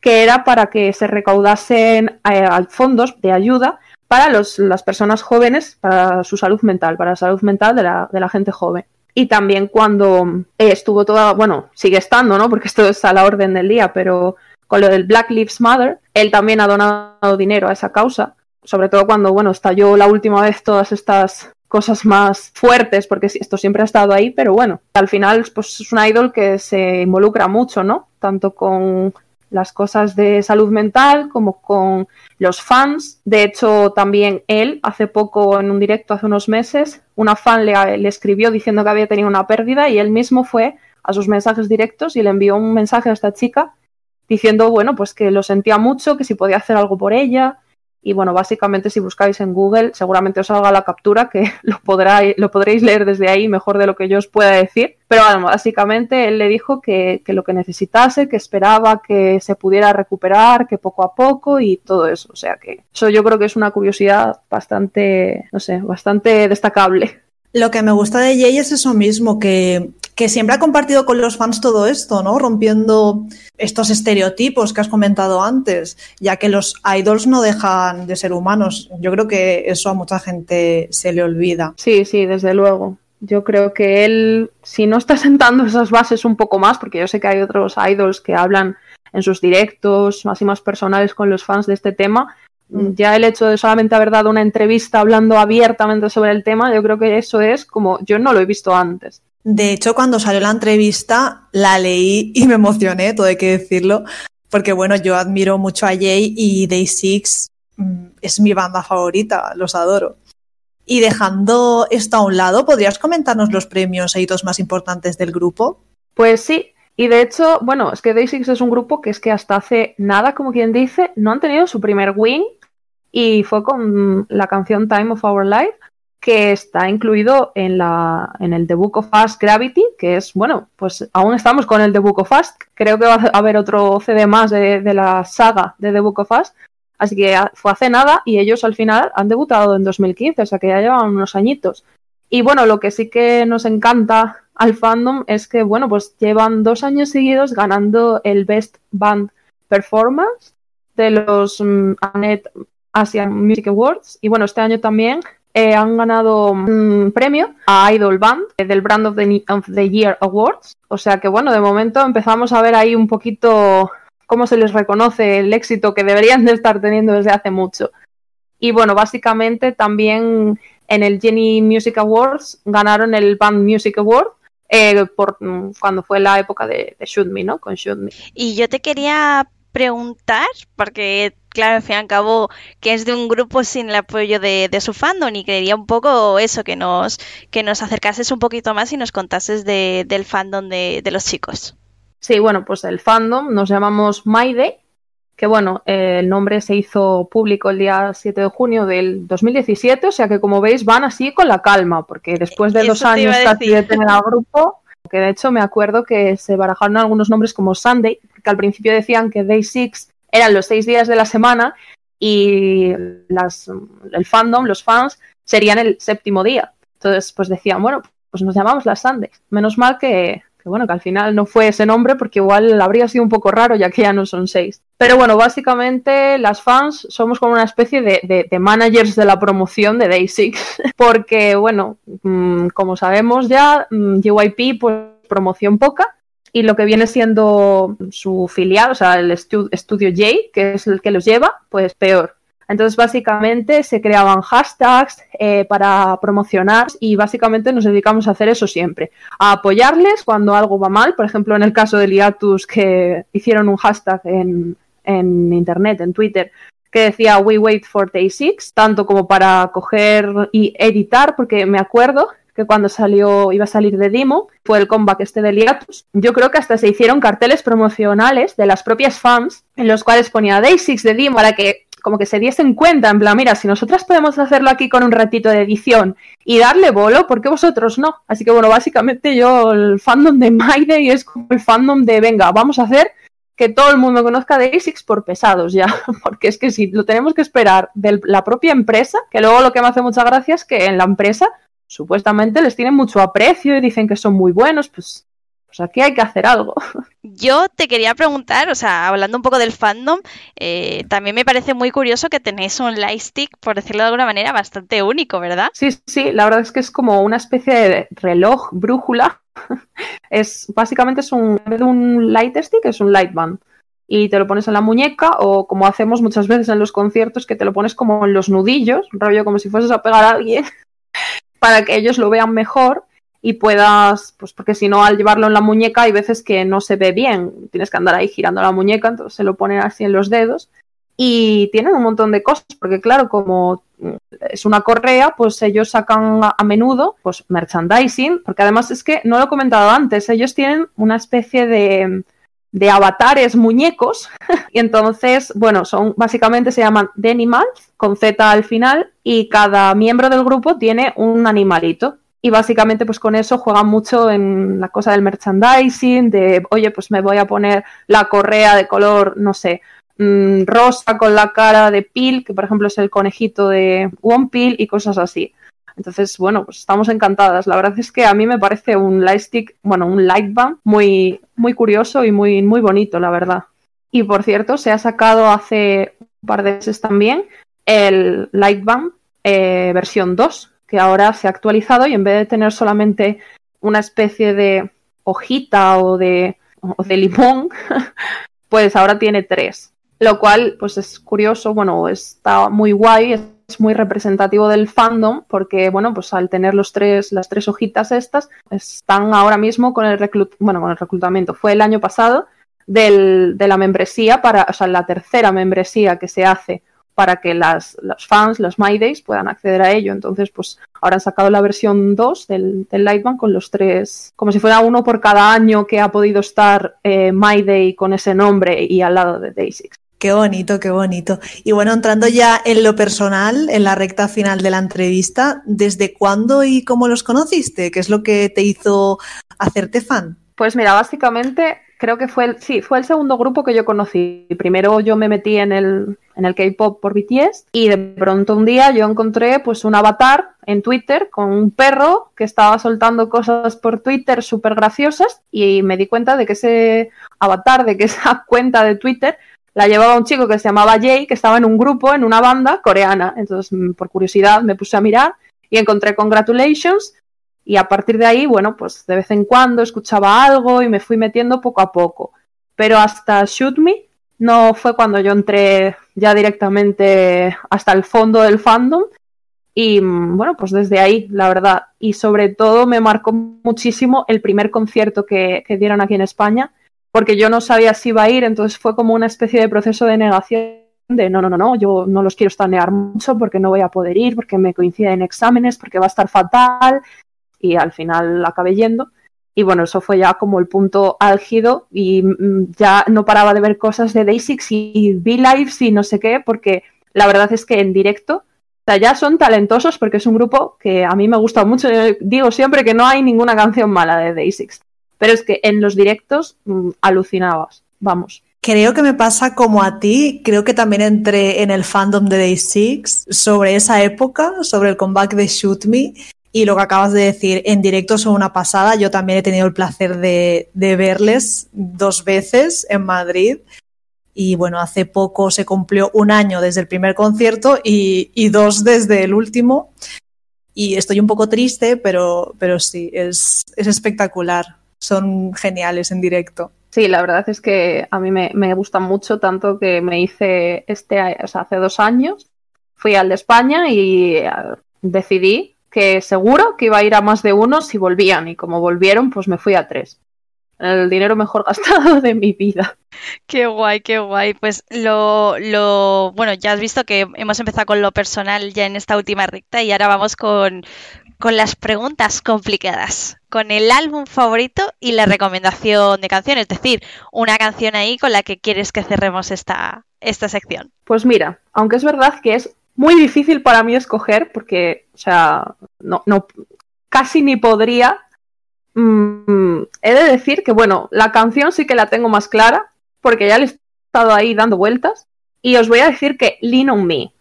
que era para que se recaudasen eh, fondos de ayuda para las personas jóvenes, para su salud mental, para la salud mental de la, de la gente joven y también cuando eh, estuvo toda, bueno, sigue estando, ¿no? Porque esto está a la orden del día, pero con lo del Black Lives Matter, él también ha donado dinero a esa causa, sobre todo cuando, bueno, estalló la última vez todas estas cosas más fuertes, porque esto siempre ha estado ahí, pero bueno, al final pues es un idol que se involucra mucho, ¿no? Tanto con las cosas de salud mental como con los fans. De hecho, también él, hace poco, en un directo, hace unos meses, una fan le, le, escribió diciendo que había tenido una pérdida y él mismo fue a sus mensajes directos y le envió un mensaje a esta chica diciendo, bueno, pues que lo sentía mucho, que si podía hacer algo por ella, y bueno, básicamente si buscáis en Google, seguramente os salga la captura, que lo, lo podréis leer desde ahí mejor de lo que yo os pueda decir. Pero bueno, básicamente él le dijo que, que, lo que necesitase, que esperaba que se pudiera recuperar, que poco a poco y todo eso. O sea que eso yo creo que es una curiosidad bastante, no sé, bastante destacable. Lo que me gusta de Jay es eso mismo, que, que siempre ha compartido con los fans todo esto, ¿no? Rompiendo estos estereotipos que has comentado antes, ya que los idols no dejan de ser humanos. Yo creo que eso a mucha gente se le olvida. Sí, sí, desde luego. Yo creo que él, si no está sentando esas bases un poco más, porque yo sé que hay otros idols que hablan en sus directos más y más personales con los fans de este tema, mm. ya el hecho de solamente haber dado una entrevista hablando abiertamente sobre el tema, yo creo que eso es como yo no lo he visto antes. De hecho, cuando salió la entrevista, la leí y me emocioné, todo hay que decirlo, porque bueno, yo admiro mucho a Jay y Day Six mm, es mi banda favorita, los adoro. Y dejando esto a un lado, ¿podrías comentarnos los premios e hitos más importantes del grupo? Pues sí, y de hecho, bueno, es que Day Six es un grupo que es que hasta hace nada, como quien dice, no han tenido su primer win y fue con la canción Time of Our Life que está incluido en, la, en el The Book of Fast Gravity, que es, bueno, pues aún estamos con el The Book of Fast. Creo que va a haber otro CD más de, la saga de The Book of Fast, Así que fue hace nada y ellos al final han debutado en 2015, o sea que ya llevan unos añitos. Y bueno, lo que sí que nos encanta al fandom es que, bueno, pues llevan dos años seguidos ganando el Best Band Performance de los um, Asian Music Awards. Y bueno, este año también eh, han ganado un premio a Idol Band eh, del Brand of the, Year Awards. O sea que bueno, de momento empezamos a ver ahí un poquito cómo se les reconoce el éxito que deberían de estar teniendo desde hace mucho. Y bueno, básicamente también en el Jenny Music Awards ganaron el Band Music Award eh, por mm, cuando fue la época de, Shoot Me, ¿no? Con Shoot Me. Y yo te quería preguntar, porque claro, al fin y al cabo, que es de un grupo sin el apoyo de, su fandom y quería un poco eso, que nos, que nos acercases un poquito más y nos contases del fandom de los chicos. Sí, bueno, pues el fandom nos llamamos Mayday, que bueno, el nombre se hizo público el día 7 de junio del 2017, o sea que como veis van así con la calma, porque después de dos años casi de tener al grupo, que de hecho me acuerdo que se barajaron algunos nombres como Sunday, que al principio decían que Day Six eran los seis días de la semana y las, el fandom, los fans, serían el séptimo día. Entonces, pues decían, bueno, pues nos llamamos las Sundays. Menos mal que, bueno, que al final no fue ese nombre porque igual habría sido un poco raro ya que ya no son seis. Pero bueno, básicamente las fans somos como una especie de, managers de la promoción de Day Six porque bueno, mm, como sabemos ya, mm, JYP pues promoción poca y lo que viene siendo su filial, o sea, el estudio J, que es el que los lleva, pues peor. Entonces, básicamente se creaban hashtags eh, para promocionar y básicamente nos dedicamos a hacer eso siempre, a apoyarles cuando algo va mal. Por ejemplo, en el caso de Liatus, que hicieron un hashtag en, Internet, en Twitter, que decía We wait for day six, tanto como para coger y editar, porque me acuerdo que cuando salió, iba a salir de Dimo, fue el comeback este de Liatus. Yo creo que hasta se hicieron carteles promocionales de las propias fans en los cuales ponía Day Six de Dimo para que como que se diesen cuenta, en plan, mira, si nosotras podemos hacerlo aquí con un ratito de edición y darle bolo, ¿por qué vosotros no? Así que bueno, básicamente yo el fandom de My Day es como el fandom de, venga, vamos a hacer que todo el mundo conozca de ASICS por pesados ya, porque es que si lo tenemos que esperar de la propia empresa, que luego lo que me hace mucha gracia es que en la empresa supuestamente les tienen mucho aprecio y dicen que son muy buenos, pues pues aquí hay que hacer algo. Yo te quería preguntar, o sea, hablando un poco del fandom, eh, también me parece muy curioso que tenéis un lightstick, por decirlo de alguna manera, bastante único, ¿verdad? Sí, sí, la verdad es que es como una especie de reloj, brújula. es Básicamente es un, un lightstick, es un lightband. Y te lo pones en la muñeca o como hacemos muchas veces en los conciertos, que te lo pones como en los nudillos, rollo como si fueses a pegar a alguien, para que ellos lo vean mejor y puedas, pues porque si no al llevarlo en la muñeca hay veces que no se ve bien, tienes que andar ahí girando la muñeca, entonces se lo ponen así en los dedos y tienen un montón de cosas, porque claro, como es una correa, pues ellos sacan a, menudo pues merchandising, porque además es que no lo he comentado antes, ellos tienen una especie de, de avatares muñecos y entonces, bueno, son básicamente se llaman Denimals con Z al final y cada miembro del grupo tiene un animalito y básicamente pues con eso juegan mucho en la cosa del merchandising, de oye pues me voy a poner la correa de color, no sé, mm, rosa con la cara de Pil, que por ejemplo es el conejito de One Pil y cosas así. Entonces, bueno, pues estamos encantadas. La verdad es que a mí me parece un lightstick, bueno, un lightband muy, muy curioso y muy, muy bonito, la verdad. Y por cierto, se ha sacado hace un par de meses también el lightband eh, versión 2, que ahora se ha actualizado y en vez de tener solamente una especie de hojita o de, o de limón, pues ahora tiene tres. Lo cual, pues es curioso, bueno, está muy guay, es muy representativo del fandom, porque, bueno, pues al tener los tres, las tres hojitas estas, están ahora mismo con el, bueno, con el reclutamiento. Fue el año pasado del, de la membresía, para, o sea, la tercera membresía que se hace para que las, los fans, los MyDays, puedan acceder a ello. Entonces, pues ahora han sacado la versión 2 del, del Lightband con los tres, como si fuera uno por cada año que ha podido estar eh, MyDay con ese nombre y al lado de Day6. Qué bonito, qué bonito. Y bueno, entrando ya en lo personal, en la recta final de la entrevista, ¿desde cuándo y cómo los conociste? ¿Qué es lo que te hizo hacerte fan? Pues mira, básicamente creo que fue el, sí, fue el segundo grupo que yo conocí. Primero yo me metí en el, en el K-pop por BTS y de pronto un día yo encontré pues un avatar en Twitter con un perro que estaba soltando cosas por Twitter súper graciosas y me di cuenta de que ese avatar, de que esa cuenta de Twitter la llevaba un chico que se llamaba Jay, que estaba en un grupo, en una banda coreana. Entonces, mm, por curiosidad, me puse a mirar y encontré Congratulations y a partir de ahí, bueno, pues de vez en cuando escuchaba algo y me fui metiendo poco a poco. Pero hasta Shoot Me no fue cuando yo entré ya directamente hasta el fondo del fandom. Y mm, bueno, pues desde ahí, la verdad. Y sobre todo me marcó muchísimo el primer concierto que, que dieron aquí en España, porque yo no sabía si iba a ir, entonces fue como una especie de proceso de negación de no, no, no, no, yo no los quiero estanear mucho porque no voy a poder ir, porque me coinciden exámenes, porque va a estar fatal, y al final acabé yendo. Y bueno, eso fue ya como el punto álgido y mm, ya no paraba de ver cosas de Day6 y V-Lives y no sé qué, porque la verdad es que en directo, o sea, ya son talentosos porque es un grupo que a mí me gusta mucho. digo siempre que no hay ninguna canción mala de Day6, pero es que en los directos mm, alucinabas, vamos. Creo que me pasa como a ti, creo que también entré en el fandom de Day6 sobre esa época, sobre el comeback de Shoot Me y lo que acabas de decir, en directo son una pasada. Yo también he tenido el placer de, verles dos veces en Madrid. Y bueno, hace poco se cumplió un año desde el primer concierto y, dos desde el último. Y estoy un poco triste, pero, pero sí, es, espectacular. Son geniales en directo. Sí, la verdad es que a mí me, me gustan mucho, tanto que me hice este, hace dos años, fui al de España y eh, decidí que seguro que iba a ir a más de uno si volvían y como volvieron, pues me fui a tres. El dinero mejor gastado de mi vida. Qué guay, qué guay. Pues lo, lo, bueno, ya has visto que hemos empezado con lo personal ya en esta última recta y ahora vamos con, con las preguntas complicadas, con el álbum favorito y la recomendación de canción, es decir, una canción ahí con la que quieres que cerremos esta, esta sección. Pues mira, aunque es verdad que es muy difícil para mí escoger porque, o sea, no, no casi ni podría. Mm, he de decir que, bueno, la canción sí que la tengo más clara porque ya le he estado ahí dando vueltas y os voy a decir que Lean on Me.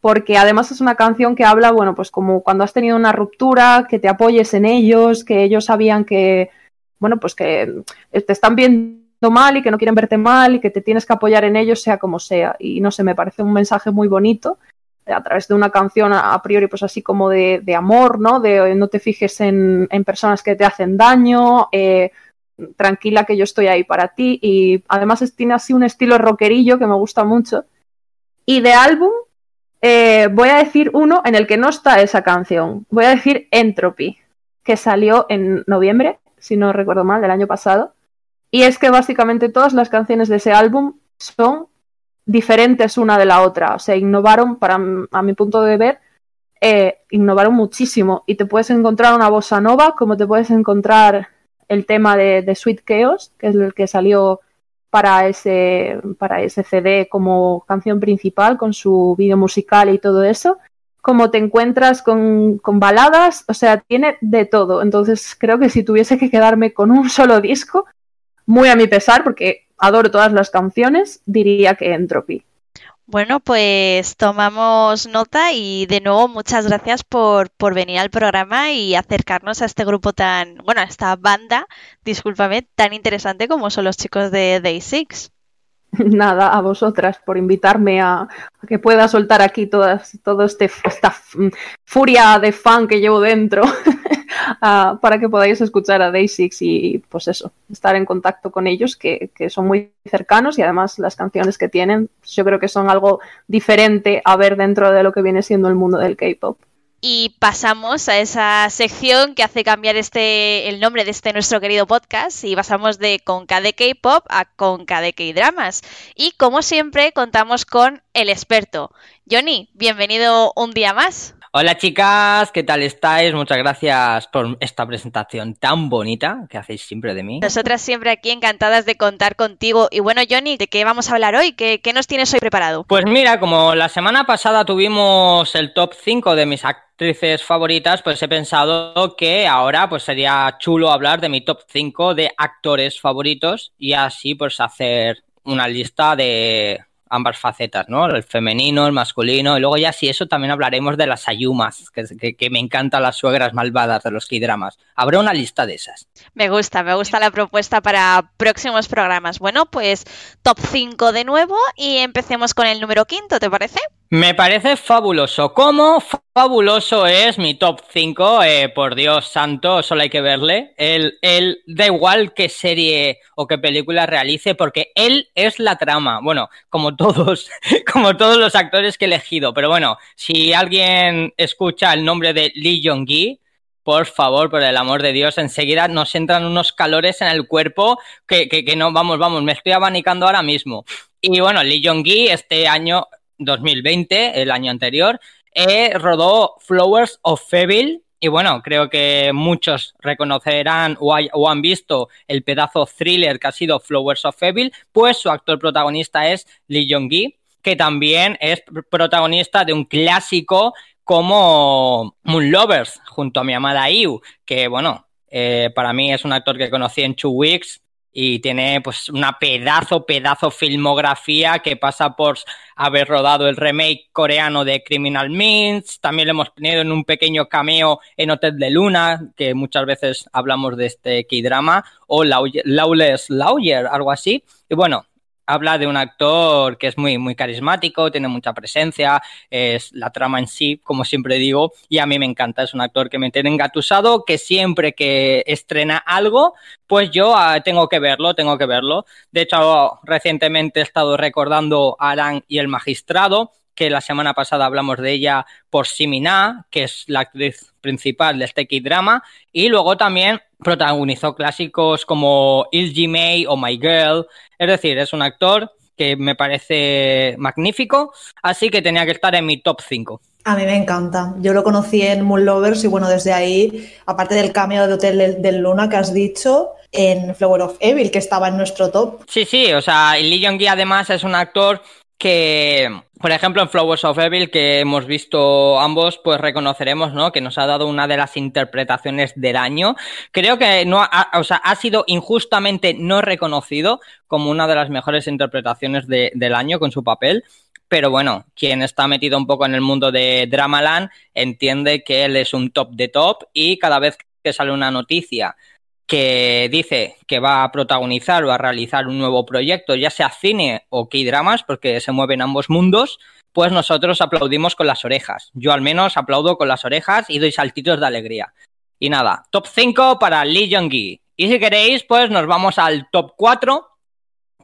Porque además es una canción que habla, bueno, pues como cuando has tenido una ruptura, que te apoyes en ellos, que ellos sabían que, bueno, pues que te están viendo mal y que no quieren verte mal y que te tienes que apoyar en ellos sea como sea. Y no sé, me parece un mensaje muy bonito eh, a través de una canción a priori pues así como de, amor, ¿no? De no te fijes en, personas que te hacen daño, eh, tranquila que yo estoy ahí para ti y además tiene así un estilo rockerillo que me gusta mucho. Y de álbum eh, voy a decir uno en el que no está esa canción, voy a decir Entropy, que salió en noviembre, si no recuerdo mal, del año pasado y es que básicamente todas las canciones de ese álbum son diferentes una de la otra. O sea, innovaron, para, a mi punto de ver, eh, innovaron muchísimo. Y te puedes encontrar una bossa nova, como te puedes encontrar el tema de, Sweet Chaos, que es el que salió para ese, para ese CD como canción principal, con su vídeo musical y todo eso. Como te encuentras con, con baladas, o sea, tiene de todo. Entonces creo que si tuviese que quedarme con un solo disco, muy a mi pesar, porque adoro todas las canciones, diría que Entropy. Bueno, pues tomamos nota y de nuevo muchas gracias por, por venir al programa y acercarnos a este grupo tan, bueno, a esta banda, discúlpame, tan interesante como son los chicos de Day Six. Nada, a vosotras por invitarme a, que pueda soltar aquí toda todo este, esta furia de fan que llevo dentro para que podáis escuchar a Day Six y pues eso, estar en contacto con ellos que, que, son muy cercanos y además las canciones que tienen pues yo creo que son algo diferente a ver dentro de lo que viene siendo el mundo del K-Pop. Y pasamos a esa sección que hace cambiar este el nombre de este nuestro querido podcast y pasamos de Conca de K-pop a Conca de K-dramas. Y como siempre contamos con el experto. Johnny, bienvenido un día más. Hola chicas, ¿qué tal estáis? Muchas gracias por esta presentación tan bonita que hacéis siempre de mí. Nosotras siempre aquí encantadas de contar contigo. Y bueno, Johnny, ¿de qué vamos a hablar hoy? ¿Qué, qué nos tienes hoy preparado? Pues mira, como la semana pasada tuvimos el top 5 de mis actrices favoritas, pues he pensado que ahora pues sería chulo hablar de mi top 5 de actores favoritos y así pues hacer una lista de ambas facetas, ¿no? El femenino, el masculino, y luego ya si eso también hablaremos de las ayumas, que, que, me encantan las suegras malvadas de los K-dramas. Habrá una lista de esas. Me gusta, me gusta la propuesta para próximos programas. Bueno, pues top 5 de nuevo y empecemos con el número quinto, ¿te parece? Me parece fabuloso. ¿Cómo fabuloso es mi top 5? Eh, por Dios santo, solo hay que verle. Él, él da igual qué serie o qué película realice, porque él es la trama. Bueno, como todos, como todos los actores que he elegido. Pero bueno, si alguien escucha el nombre de Lee Jong-gi, por favor, por el amor de Dios, enseguida nos entran unos calores en el cuerpo que, que, que no, vamos, vamos, me estoy abanicando ahora mismo. Y bueno, Lee Jong-gi este año 2020, el año anterior, eh, rodó Flowers of Feville. Y bueno, creo que muchos reconocerán o, han visto el pedazo thriller que ha sido Flowers of Feville, pues su actor protagonista es Lee Jong-gi, que también es protagonista de un clásico como Moon Lovers, junto a mi amada Iu, que bueno, eh, para mí es un actor que conocí en Two Weeks, y tiene pues una pedazo, pedazo filmografía que pasa por haber rodado el remake coreano de Criminal Minds, también lo hemos tenido en un pequeño cameo en Hotel de Luna, que muchas veces hablamos de este K-drama, o Lawless Lawyer, algo así. Y bueno, habla de un actor que es muy, muy carismático, tiene mucha presencia, es la trama en sí, como siempre digo, y a mí me encanta, es un actor que me tiene engatusado, que siempre que estrena algo, pues yo ah, tengo que verlo, tengo que verlo. De hecho, recientemente he estado recordando a Aran y el magistrado, que la semana pasada hablamos de ella por Simina, que es la actriz principal de este drama, y luego también protagonizó clásicos como Il May o My Girl, es decir, es un actor que me parece magnífico, así que tenía que estar en mi top 5. A mí me encanta. Yo lo conocí en Moon Lovers y bueno, desde ahí, aparte del cameo de Hotel del Luna que has dicho, en Flower of Evil, que estaba en nuestro top. Sí, sí, o sea, Lee Jong-gi además es un actor que, por ejemplo, en Flowers of Evil, que hemos visto ambos, pues reconoceremos, ¿no? Que nos ha dado una de las interpretaciones del año. Creo que no ha, o sea, ha sido injustamente no reconocido como una de las mejores interpretaciones de, del año con su papel. Pero bueno, quien está metido un poco en el mundo de Dramaland entiende que él es un top de top y cada vez que sale una noticia que dice que va a protagonizar o a realizar un nuevo proyecto, ya sea cine o K-dramas, porque se mueven ambos mundos, pues nosotros aplaudimos con las orejas. Yo al menos aplaudo con las orejas y doy saltitos de alegría. Y nada, top 5 para Lee Jong-gi. Y si queréis, pues nos vamos al top 4,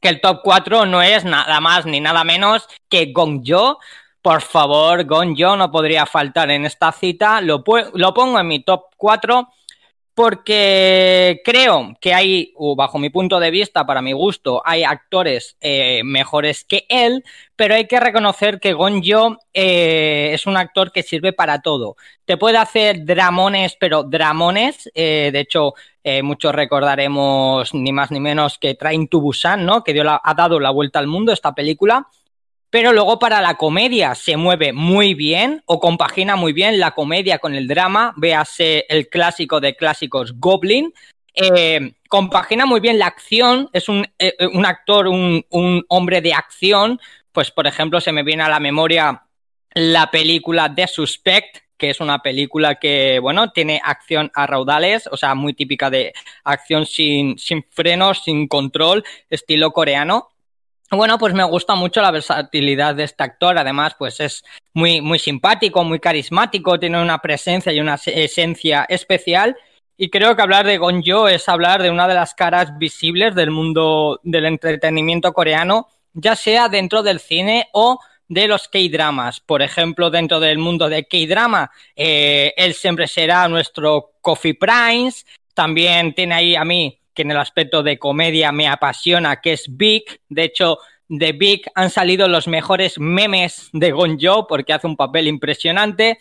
que el top 4 no es nada más ni nada menos que Gong Jo. Por favor, Gong Jo no podría faltar en esta cita. Lo, lo pongo en mi top 4 porque creo que hay, o bajo mi punto de vista, para mi gusto, hay actores eh, mejores que él, pero hay que reconocer que Gonjo eh, es un actor que sirve para todo. Te puede hacer dramones, pero dramones. Eh, de hecho, muchos recordaremos ni más ni menos que Train to Busan, ¿no? Que dio ha dado la vuelta al mundo esta película pero luego para la comedia se mueve muy bien o compagina muy bien la comedia con el drama, véase el clásico de clásicos Goblin, eh, compagina muy bien la acción, es un, eh, un actor, un, un, hombre de acción, pues por ejemplo se me viene a la memoria la película The Suspect, que es una película que, bueno, tiene acción a raudales, o sea, muy típica de acción sin, sin frenos, sin control, estilo coreano. Bueno, pues me gusta mucho la versatilidad de este actor. Además, pues es muy, muy simpático, muy carismático, tiene una presencia y una esencia especial. Y creo que hablar de Gonjo es hablar de una de las caras visibles del mundo del entretenimiento coreano, ya sea dentro del cine o de los K-dramas. Por ejemplo, dentro del mundo de K-drama, eh, él siempre será nuestro Coffee Prince. También tiene ahí a mí que en el aspecto de comedia me apasiona, que es Big. De hecho, de Big han salido los mejores memes de Gonjo porque hace un papel impresionante.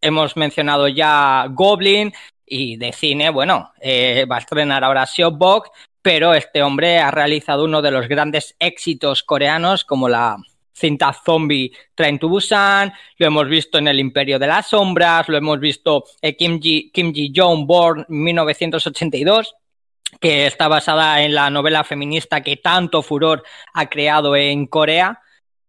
Hemos mencionado ya Goblin y de cine, bueno, eh, va a estrenar ahora Shopbox, pero este hombre ha realizado uno de los grandes éxitos coreanos como la cinta zombie Train to Busan, lo hemos visto en El Imperio de las Sombras, lo hemos visto en Kim Ji, Kim Ji Jong Born 1982 que está basada en la novela feminista que tanto furor ha creado en Corea.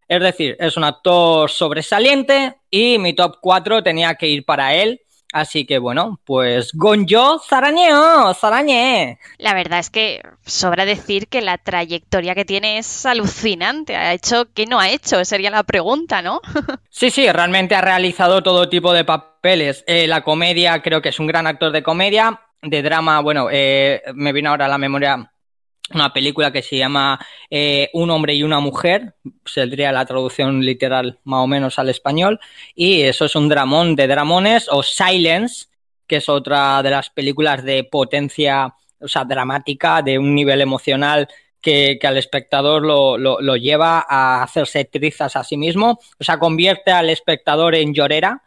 Es decir, es un actor sobresaliente y mi top 4 tenía que ir para él. Así que bueno, pues Gonjo Zarañeo, Zarañe. La verdad es que sobra decir que la trayectoria que tiene es alucinante. Ha hecho, ¿qué no ha hecho? Sería la pregunta, ¿no? sí, sí, realmente ha realizado todo tipo de papeles. Eh, la comedia, creo que es un gran actor de comedia de drama, bueno, eh, me viene ahora a la memoria una película que se llama eh, Un hombre y una mujer, sería la traducción literal más o menos al español, y eso es un dramón de dramones, o Silence, que es otra de las películas de potencia, o sea, dramática, de un nivel emocional que, que al espectador lo, lo, lo, lleva a hacerse trizas a sí mismo, o sea, convierte al espectador en llorera,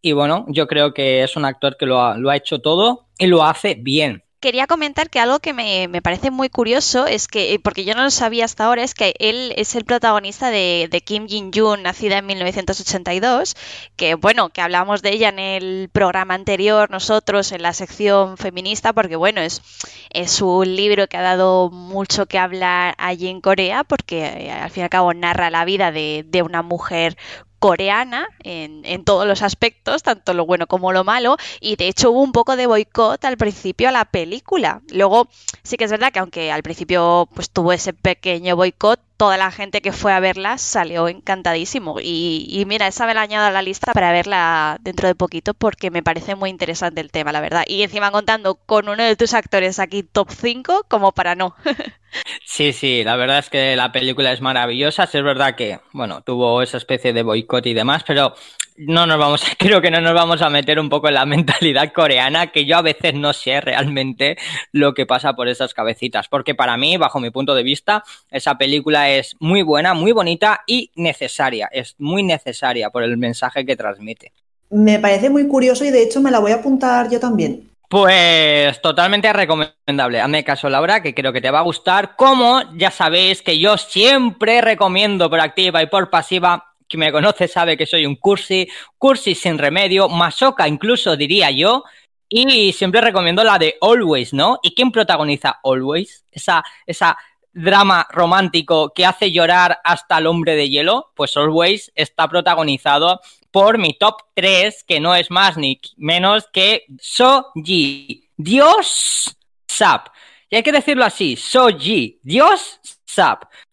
y bueno, yo creo que es un actor que lo ha, lo ha hecho todo lo hace bien. Quería comentar que algo que me, me, parece muy curioso es que, porque yo no lo sabía hasta ahora, es que él es el protagonista de, de Kim Jin-jun, nacida en 1982, que bueno, que hablamos de ella en el programa anterior nosotros, en la sección feminista, porque bueno, es, es un libro que ha dado mucho que hablar allí en Corea, porque eh, al fin y al cabo narra la vida de, de una mujer coreana en, en, todos los aspectos, tanto lo bueno como lo malo, y de hecho hubo un poco de boicot al principio a la película. Luego sí que es verdad que aunque al principio pues tuvo ese pequeño boicot, toda la gente que fue a verla salió encantadísimo. Y, mira, esa me la añado a la lista para verla dentro de poquito porque me parece muy interesante el tema, la verdad. Y encima contando con uno de tus actores aquí top 5, como para no. Sí, sí, la verdad es que la película es maravillosa. es verdad que, bueno, tuvo esa especie de boicot y demás, pero no nos vamos, creo que no nos vamos a meter un poco en la mentalidad coreana, que yo a veces no sé realmente lo que pasa por esas cabecitas, porque para mí, bajo mi punto de vista, esa película es muy buena, muy bonita y necesaria, es muy necesaria por el mensaje que transmite. Me parece muy curioso y de hecho me la voy a apuntar yo también. Pues totalmente recomendable. Hazme caso, Laura, que creo que te va a gustar. Como ya sabéis que yo siempre recomiendo por activa y por pasiva quien me conoce sabe que soy un cursi, cursi sin remedio, masoca incluso diría yo, y siempre recomiendo la de Always, ¿no? ¿Y quién protagoniza Always? Esa, esa drama romántico que hace llorar hasta el hombre de hielo, pues Always está protagonizado por mi top 3, que no es más ni menos que Soji, Dios Sap. Y hay que decirlo así, Soji, Dios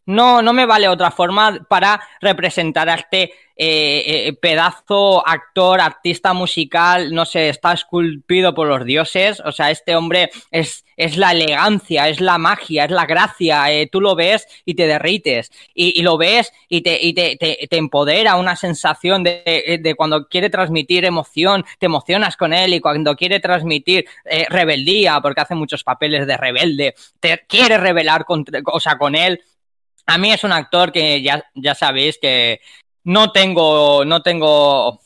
No, no me vale otra forma para representar a este eh, eh, pedazo actor, artista musical, no sé, está esculpido por los dioses. O sea, este hombre es, es la elegancia, es la magia, es la gracia. Eh, tú lo ves y te derrites. Y, lo ves y, te, te, empodera una sensación de, de, cuando quiere transmitir emoción, te emocionas con él y cuando quiere transmitir rebeldía, porque hace muchos papeles de rebelde, te quiere rebelar con, o sea, con él a mí es un actor que ya, ya sabéis que no tengo, no tengo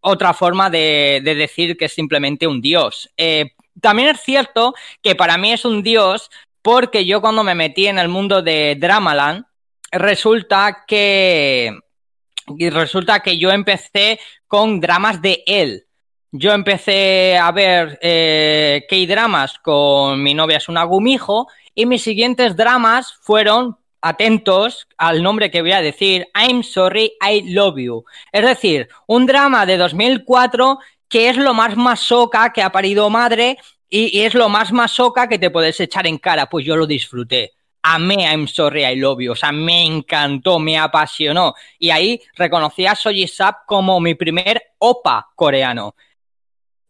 otra forma de, de decir que es simplemente un dios. Eh, también es cierto que para mí es un dios porque yo cuando me metí en el mundo de Dramaland, resulta que resulta que yo empecé con dramas de él. Yo empecé a ver eh, K-dramas con mi novia es un agumijo y mis siguientes dramas fueron atentos al nombre que voy a decir, I'm Sorry, I Love You. Es decir, un drama de 2004 que es lo más masoca que ha parido madre y, es lo más masoca que te puedes echar en cara. Pues yo lo disfruté. Amé I'm Sorry, I Love You. O sea, me encantó, me apasionó. Y ahí reconocí a Soji Sap como mi primer opa coreano.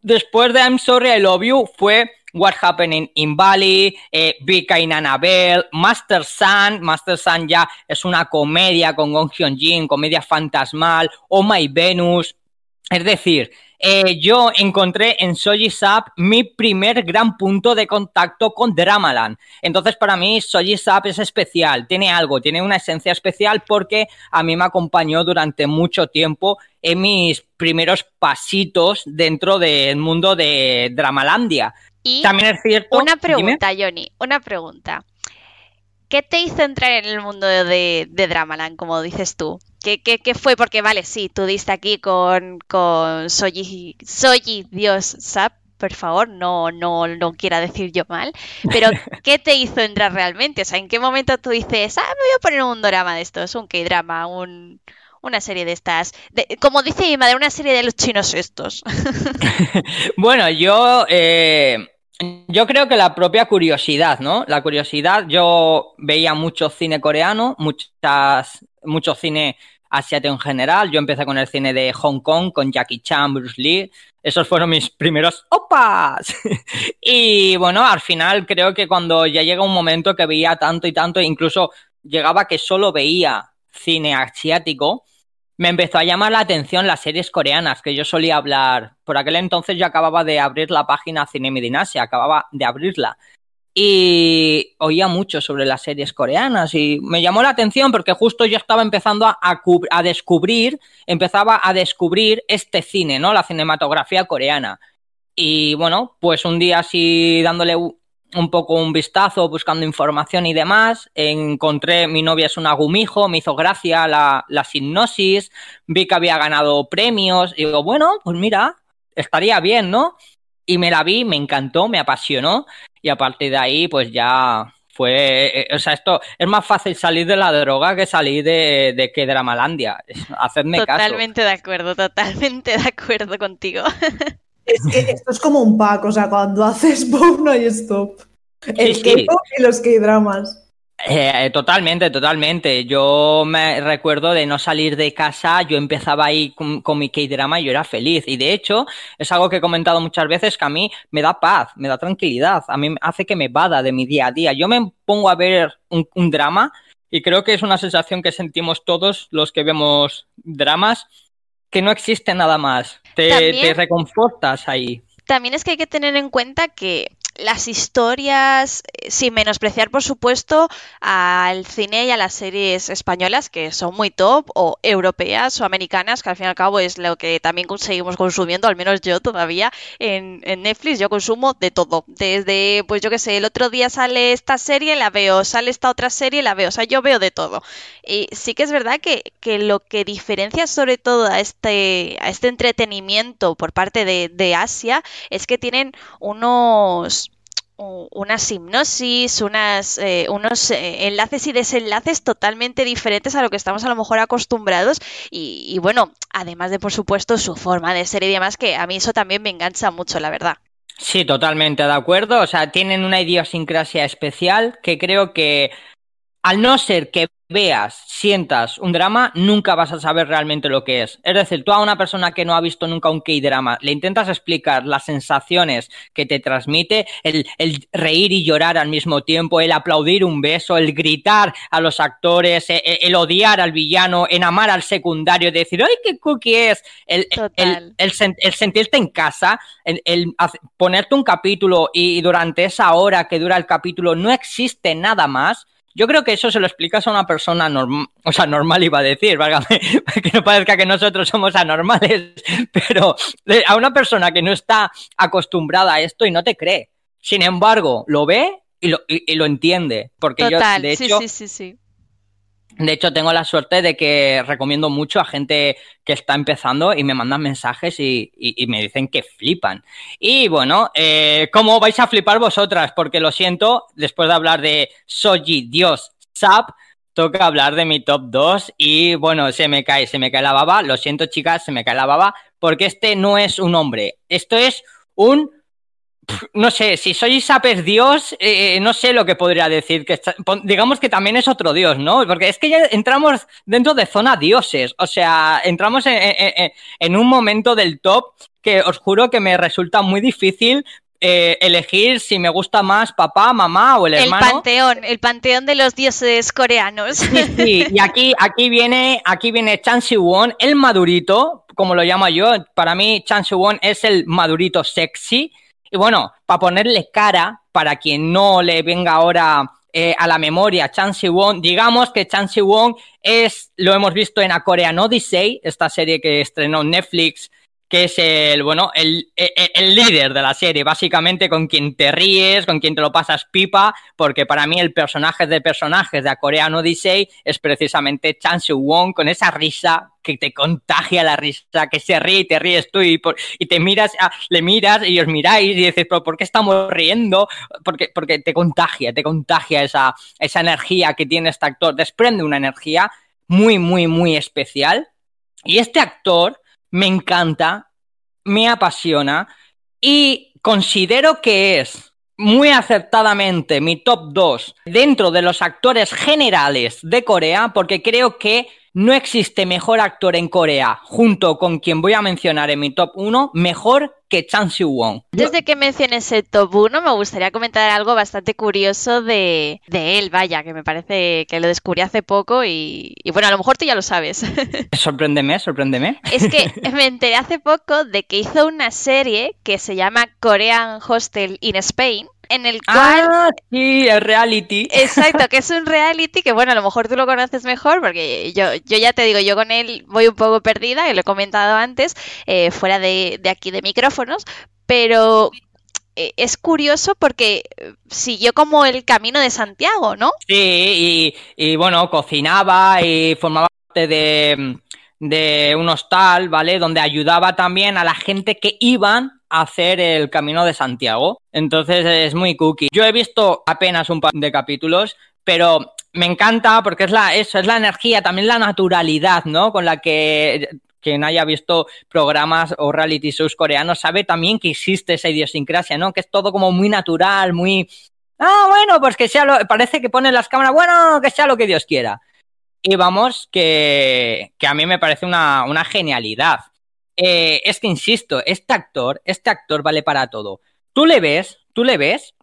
Después de I'm Sorry, I Love You fue What Happened in, Bali, eh, Vika in Annabelle, Master Sun, Master Sun ya es una comedia con Gong Hyun Jin, comedia fantasmal, Oh My Venus. Es decir, eh, yo encontré en Soji Sap mi primer gran punto de contacto con Dramaland. Entonces, para mí, Soji Sap es especial, tiene algo, tiene una esencia especial porque a mí me acompañó durante mucho tiempo en mis primeros pasitos dentro del mundo de Dramalandia. Y También es cierto. Una pregunta, Johnny, una pregunta. ¿Qué te hizo entrar en el mundo de, Dramaland, como dices tú? ¿Qué, fue? Porque, vale, sí, tú diste aquí con, con Soji, Soji Dios Sap, por favor, no, no, no quiera decir yo mal, pero ¿qué te hizo entrar realmente? O sea, ¿en qué momento tú dices, ah, me voy a poner un drama de estos, un K-drama, un, una serie de estas. como dice mi madre, una serie de los chinos estos. bueno, yo eh, yo creo que la propia curiosidad, ¿no? La curiosidad, yo veía mucho cine coreano, muchas, mucho cine asiático en general. Yo empecé con el cine de Hong Kong, con Jackie Chan, Bruce Lee. Esos fueron mis primeros opas. y bueno, al final creo que cuando ya llega un momento que veía tanto y tanto, incluso llegaba que solo veía cine asiático, me empezó a llamar la atención las series coreanas, que yo solía hablar. Por aquel entonces yo acababa de abrir la página Cinemidinasia, acababa de abrirla. Y oía mucho sobre las series coreanas y me llamó la atención porque justo yo estaba empezando a, a descubrir, empezaba a descubrir este cine, ¿no? La cinematografía coreana. Y bueno, pues un día así dándole un poco un vistazo buscando información y demás. Encontré, mi novia es un agumijo, me hizo gracia la, la hipnosis, vi que había ganado premios y digo, bueno, pues mira, estaría bien, ¿no? Y me la vi, me encantó, me apasionó y a partir de ahí pues ya fue, eh, o sea, esto es más fácil salir de la droga que salir de, de que Dramalandia. Hacedme caso. Totalmente de acuerdo, totalmente de acuerdo contigo. Es que esto es como un pack, o sea, cuando haces boom no hay stop. El K-pop y los K-dramas. Eh, totalmente, totalmente. Yo me recuerdo de no salir de casa, yo empezaba ahí con, mi K-drama y yo era feliz. Y de hecho, es algo que he comentado muchas veces que a mí me da paz, me da tranquilidad, a mí hace que me vada de mi día a día. Yo me pongo a ver un drama y creo que es una sensación que sentimos todos los que vemos dramas que no existe nada más. Te, reconfortas ahí. También es que hay que tener en cuenta que las historias, eh, sin menospreciar, por supuesto, al cine y a las series españolas, que son muy top, o europeas o americanas, que al fin y al cabo es lo que también seguimos consumiendo, al menos yo todavía en, Netflix, yo consumo de todo. Desde, pues yo qué sé, el otro día sale esta serie, la veo, sale esta otra serie, la veo, o sea, yo veo de todo. Y sí que es verdad que, lo que diferencia sobre todo a este, a este entretenimiento por parte de, de Asia es que tienen unos unas hipnosis, unas, eh, unos eh, enlaces y desenlaces totalmente diferentes a lo que estamos a lo mejor acostumbrados y, bueno, además de por supuesto su forma de ser y demás, que a mí eso también me engancha mucho, la verdad. Sí, totalmente de acuerdo. O sea, tienen una idiosincrasia especial que creo que al no ser que veas, sientas un drama, nunca vas a saber realmente lo que es. Es decir, tú a una persona que no ha visto nunca un K-drama, le intentas explicar las sensaciones que te transmite, el, reír y llorar al mismo tiempo, el aplaudir un beso, el gritar a los actores, e, e, el, odiar al villano, en amar al secundario, decir, ¡ay, qué cookie es! El, sentirte en casa, el, ponerte un capítulo y durante esa hora que dura el capítulo no existe nada más yo creo que eso se lo explicas a una persona normal, o sea, normal iba a decir, válgame, que no parezca que nosotros somos anormales, pero a una persona que no está acostumbrada a esto y no te cree. Sin embargo, lo ve y lo, y, lo entiende. Porque yo, de hecho, sí, sí, sí, de hecho, tengo la suerte de que recomiendo mucho a gente que está empezando y me mandan mensajes y, me dicen que flipan. Y bueno, eh, ¿cómo vais a flipar vosotras? Porque lo siento, después de hablar de Soji, Dios, Sap, toca hablar de mi top 2 y bueno, se me cae, se me cae la baba. Lo siento, chicas, se me cae la baba porque este no es un hombre. Esto es un no sé, si soy Saper Dios, eh, no sé lo que podría decir. Que digamos que también es otro dios, ¿no? Porque es que ya entramos dentro de zona dioses. O sea, entramos en, un momento del top que os juro que me resulta muy difícil eh, elegir si me gusta más papá, mamá o el hermano. El panteón, el panteón de los dioses coreanos. Sí, sí. y aquí, aquí viene, aquí viene Chan Siwon, el madurito, como lo llamo yo. Para mí, Chan Siwon es el madurito sexy. Y bueno, para ponerle cara, para quien no le venga ahora eh, a la memoria Chan Si-won, digamos que Chan Si-won es, lo hemos visto en A Korean Odyssey, esta serie que estrenó Netflix que es el, bueno, el, el, líder de la serie, básicamente con quien te ríes, con quien te lo pasas pipa, porque para mí el personaje de personajes de A Korean Odyssey es precisamente Chan Won con esa risa que te contagia la risa, que se ríe y te ríes tú y, te miras, ah, le miras y os miráis y dices, pero ¿por qué estamos riendo? Porque, porque te contagia, te contagia esa, esa energía que tiene este actor, desprende una energía muy, muy, muy especial. Y este actor, me encanta, me apasiona y considero que es muy acertadamente mi top 2 dentro de los actores generales de Corea porque creo que no existe mejor actor en Corea, junto con quien voy a mencionar en mi top 1, mejor que Chan Siu-won. Desde que menciones el top 1, me gustaría comentar algo bastante curioso de, él, vaya, que me parece que lo descubrí hace poco y, y bueno, a lo mejor tú ya lo sabes. sorpréndeme, sorpréndeme. Es que me enteré hace poco de que hizo una serie que se llama Korean Hostel in Spain en el cual... Ah, sí, el reality. Exacto, que es un reality que, bueno, a lo mejor tú lo conoces mejor, porque yo, yo ya te digo, yo con él voy un poco perdida, y lo he comentado antes, eh, fuera de, aquí de micrófonos, pero eh, es curioso porque siguió como el camino de Santiago, ¿no? Sí, y, y bueno, cocinaba y formaba parte de, de un hostal, ¿vale? Donde ayudaba también a la gente que iban hacer el camino de Santiago. Entonces es muy cookie. Yo he visto apenas un par de capítulos, pero me encanta porque es la, eso, es la energía, también la naturalidad, ¿no? Con la que quien haya visto programas o reality shows coreanos sabe también que existe esa idiosincrasia, ¿no? Que es todo como muy natural, muy... Ah, bueno, pues que sea lo... Parece que ponen las cámaras, bueno, que sea lo que Dios quiera. Y vamos, que, que a mí me parece una, una genialidad. Eh, es que insisto, este actor, este actor vale para todo. Tú le ves, tú le ves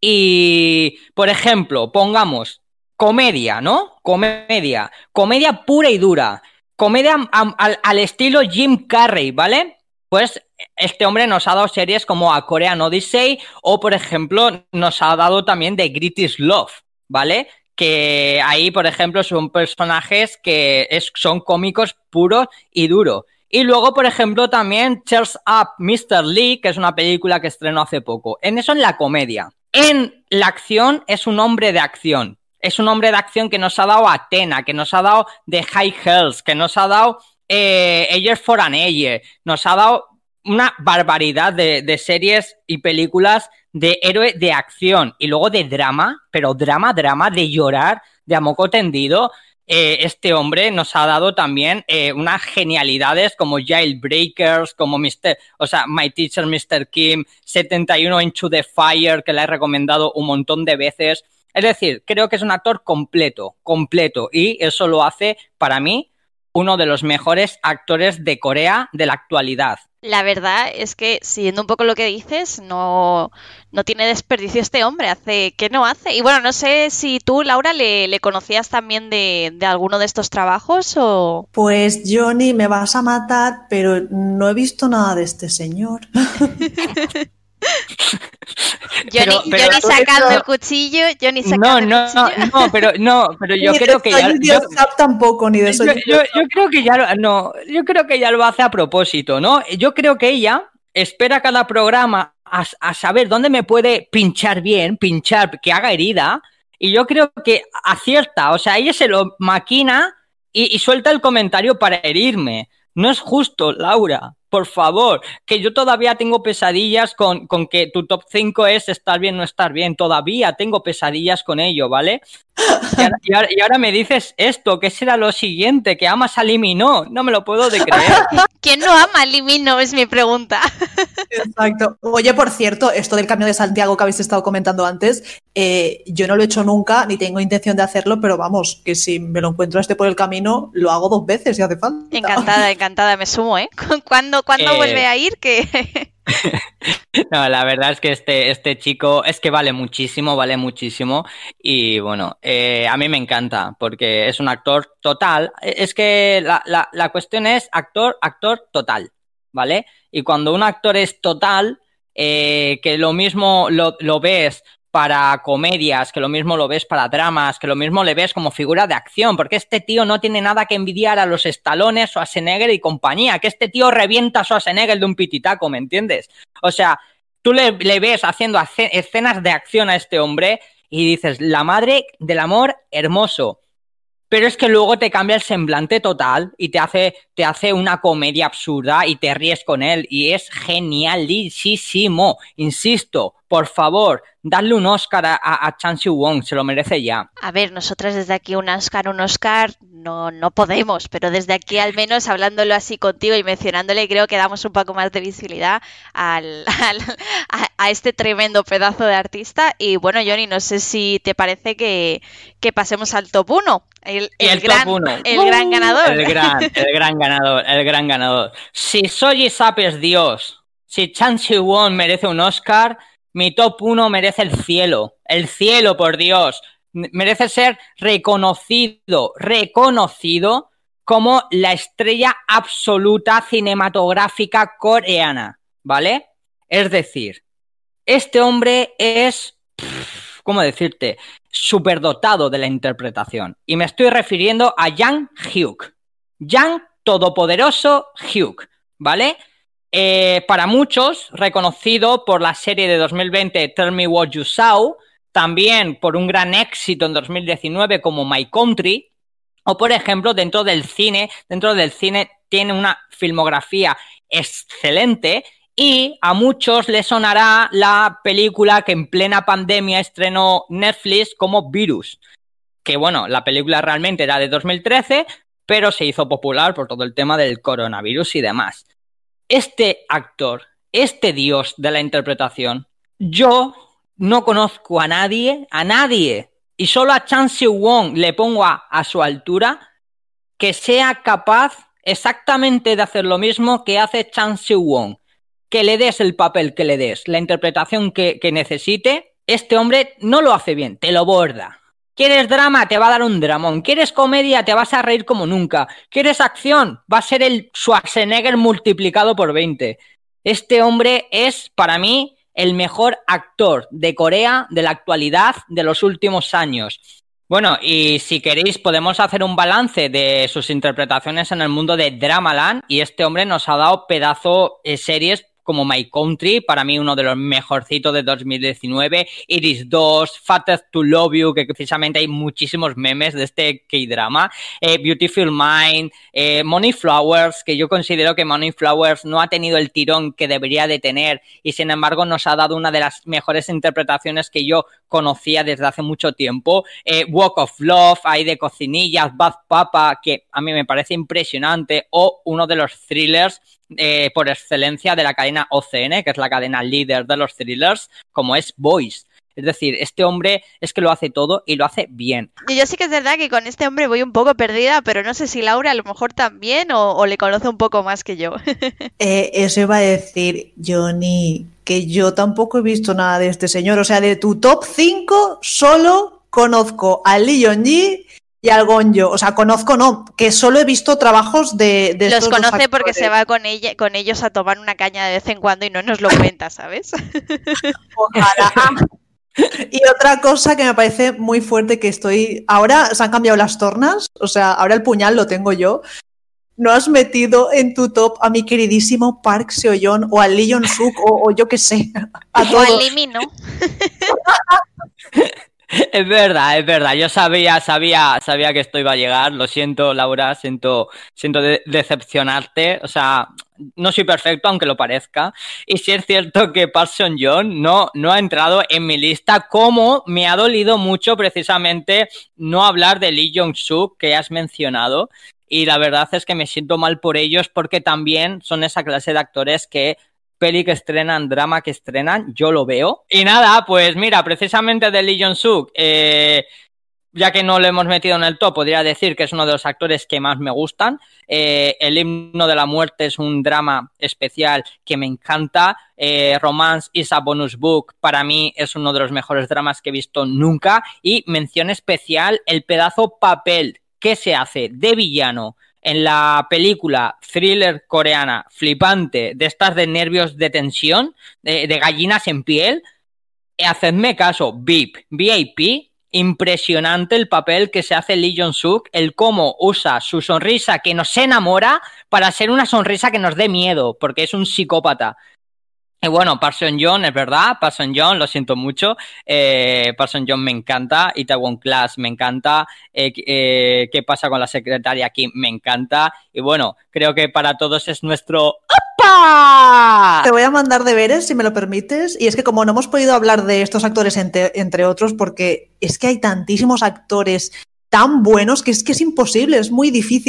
y, por ejemplo, pongamos comedia, ¿no? Comedia, comedia pura y dura, comedia al, estilo Jim Carrey, ¿vale? Pues este hombre nos ha dado series como A Korean Odyssey o, por ejemplo, nos ha dado también The Greatest Love, ¿vale? Que ahí, por ejemplo, son personajes que son cómicos puros y duros. Y luego, por ejemplo, también Cheers Up Mr. Lee, que es una película que estrenó hace poco. En eso en la comedia. En la acción es un hombre de acción. Es un hombre de acción que nos ha dado Atena, que nos ha dado The High Hells, que nos ha dado eh, for an Age, nos ha dado una barbaridad de, series y películas de héroe de acción y luego de drama, pero drama, drama, de llorar, de a moco tendido. Eh, este hombre nos ha dado también eh, unas genialidades como Jailbreakers, como Mr. O sea, My Teacher Mr. Kim, 71 Into the Fire, que le he recomendado un montón de veces. Es decir, creo que es un actor completo, completo, y eso lo hace para mí uno de los mejores actores de Corea de la actualidad. La verdad es que, siguiendo un poco lo que dices, no, no tiene desperdicio este hombre. Hace, ¿Qué no hace? Y bueno, no sé si tú, Laura, le, le conocías también de, de, alguno de estos trabajos o... Pues Johnny, me vas a matar, pero no he visto nada de este señor. Johnny, Johnny sacando el cuchillo, Johnny sacando no, el cuchillo. No, no, pero no, pero yo creo que ya yo, tampoco ni de eso. Yo, yo, yo, creo que ya no, yo creo que ya lo hace a propósito, ¿no? Yo creo que ella espera cada programa a, a saber dónde me puede pinchar bien, pinchar que haga herida, y yo creo que acierta, o sea, ella se lo maquina y, y suelta el comentario para herirme. No es justo, Laura. Por favor, que yo todavía tengo pesadillas con, con que tu top 5 es estar bien, no estar bien, todavía tengo pesadillas con ello, ¿vale? Y ahora, y ahora, me dices esto, ¿qué será lo siguiente? Que amas a Limino, no me lo puedo de creer. ¿Quién no ama a Limino? Es mi pregunta. Exacto. Oye, por cierto, esto del Camino de Santiago que habéis estado comentando antes, eh, yo no lo he hecho nunca, ni tengo intención de hacerlo, pero vamos, que si me lo encuentro este por el camino, lo hago dos veces si hace falta. Encantada, encantada, me sumo, ¿eh? ¿Cuándo, cuándo eh... vuelve a ir? Que... no, la verdad es que este, este chico es que vale muchísimo, vale muchísimo. Y bueno, eh, a mí me encanta porque es un actor total. Es que la, la, la cuestión es actor, actor total, ¿vale? Y cuando un actor es total, eh, que lo mismo lo, lo ves para comedias, que lo mismo lo ves para dramas, que lo mismo le ves como figura de acción, porque este tío no tiene nada que envidiar a los Stallone, Schwarzenegger y compañía, que este tío revienta a Schwarzenegger de un pititaco, ¿me entiendes? O sea, tú le, le ves haciendo escenas de acción a este hombre y dices, la madre del amor hermoso. Pero es que luego te cambia el semblante total y te hace, te hace una comedia absurda y te ríes con él. Y es genialísimo. Insisto, por favor, dadle un Oscar a, a, a Chan Siu Wong, se lo merece ya. A ver, nosotras desde aquí un Oscar, un Oscar, no, no podemos, pero desde aquí al menos hablándolo así contigo y mencionándole, creo que damos un poco más de visibilidad al, al, a, a, este tremendo pedazo de artista. Y bueno, Johnny, no sé si te parece que, que pasemos al top 1. El, el, el, gran, top uno. el uh, gran ganador. El gran, el gran ganador, el gran ganador. Si Soji Sap es Dios, si Chan Siu Won merece un Oscar, mi top 1 merece el cielo. El cielo, por Dios. Merece ser reconocido, reconocido como la estrella absoluta cinematográfica coreana. ¿Vale? Es decir, este hombre es. ¿Cómo decirte? Superdotado de la interpretación. Y me estoy refiriendo a Yang Hyuk. Yang Todopoderoso Hyuk. ¿Vale? Eh, para muchos, reconocido por la serie de 2020 Tell Me What You Saw, también por un gran éxito en 2019 como My Country, o por ejemplo, dentro del cine, dentro del cine tiene una filmografía excelente y a muchos les sonará la película que en plena pandemia estrenó Netflix como Virus, que bueno, la película realmente era de 2013, pero se hizo popular por todo el tema del coronavirus y demás este actor, este dios de la interpretación, yo no conozco a nadie, a nadie, y solo a Chan Siu Wong le pongo a, su altura, que sea capaz exactamente de hacer lo mismo que hace Chan Siu Wong. Que le des el papel que le des, la interpretación que, que necesite, este hombre no lo hace bien, te lo borda. ¿Quieres drama? Te va a dar un dramón. ¿Quieres comedia? Te vas a reír como nunca. ¿Quieres acción? Va a ser el Schwarzenegger multiplicado por 20. Este hombre es, para mí, el mejor actor de Corea de la actualidad de los últimos años. Bueno, y si queréis podemos hacer un balance de sus interpretaciones en el mundo de Dramaland y este hombre nos ha dado pedazo de series como My Country, para mí uno de los mejorcitos de 2019, Iris 2, Fated to Love You, que precisamente hay muchísimos memes de este K-drama, eh, Beautiful Mind, eh, Money Flowers, que yo considero que Money Flowers no ha tenido el tirón que debería de tener y sin embargo nos ha dado una de las mejores interpretaciones que yo conocía desde hace mucho tiempo, eh, Walk of Love, hay de cocinillas, Bad Papa, que a mí me parece impresionante, o uno de los thrillers eh, por excelencia de la cadena OCN, que es la cadena líder de los thrillers, como es Voice. Es decir, este hombre es que lo hace todo y lo hace bien. Y yo sí que es verdad que con este hombre voy un poco perdida, pero no sé si Laura a lo mejor también o, o le conoce un poco más que yo. eh, eso iba a decir, Johnny, que yo tampoco he visto nada de este señor. O sea, de tu top 5 solo conozco a Lee Yong-ji y al Gonjo. O sea, conozco, no, que solo he visto trabajos de. de Los conoce porque se va con, ella, con ellos a tomar una caña de vez en cuando y no nos lo cuenta, ¿sabes? Ojalá. Y otra cosa que me parece muy fuerte que estoy. Ahora se han cambiado las tornas, o sea, ahora el puñal lo tengo yo. No has metido en tu top a mi queridísimo Park Seo-yeon o a Lee Jong-suk o, o, yo qué sé. A o al Limi, ¿no? Es verdad, es verdad. Yo sabía, sabía, sabía que esto iba a llegar. Lo siento, Laura, siento, siento de decepcionarte. O sea, no soy perfecto, aunque lo parezca. Y sí es cierto que Parson John no, no ha entrado en mi lista, como me ha dolido mucho precisamente no hablar de Lee Jong-suk que has mencionado. Y la verdad es que me siento mal por ellos porque también son esa clase de actores que peli que estrenan, drama que estrenan, yo lo veo. Y nada, pues mira, precisamente de Lee Jong-suk, eh, ya que no lo hemos metido en el top, podría decir que es uno de los actores que más me gustan. Eh, el himno de la muerte es un drama especial que me encanta. Eh, Romance is a bonus book para mí es uno de los mejores dramas que he visto nunca. Y mención especial, el pedazo papel que se hace de villano en la película thriller coreana flipante de estas de nervios de tensión, de, gallinas en piel, hacedme caso, VIP, VIP, impresionante el papel que se hace Lee Jong-suk, el cómo usa su sonrisa que nos enamora para ser una sonrisa que nos dé miedo, porque es un psicópata. Y bueno, Parson John, es verdad, Parson John, lo siento mucho. Eh, Parson John me encanta, Itaewon Class me encanta, eh, eh, ¿Qué pasa con la secretaria aquí? Me encanta. Y bueno, creo que para todos es nuestro ¡Opa! Te voy a mandar deberes, si me lo permites. Y es que como no hemos podido hablar de estos actores entre, entre otros, porque es que hay tantísimos actores tan buenos que es que es imposible, es muy difícil.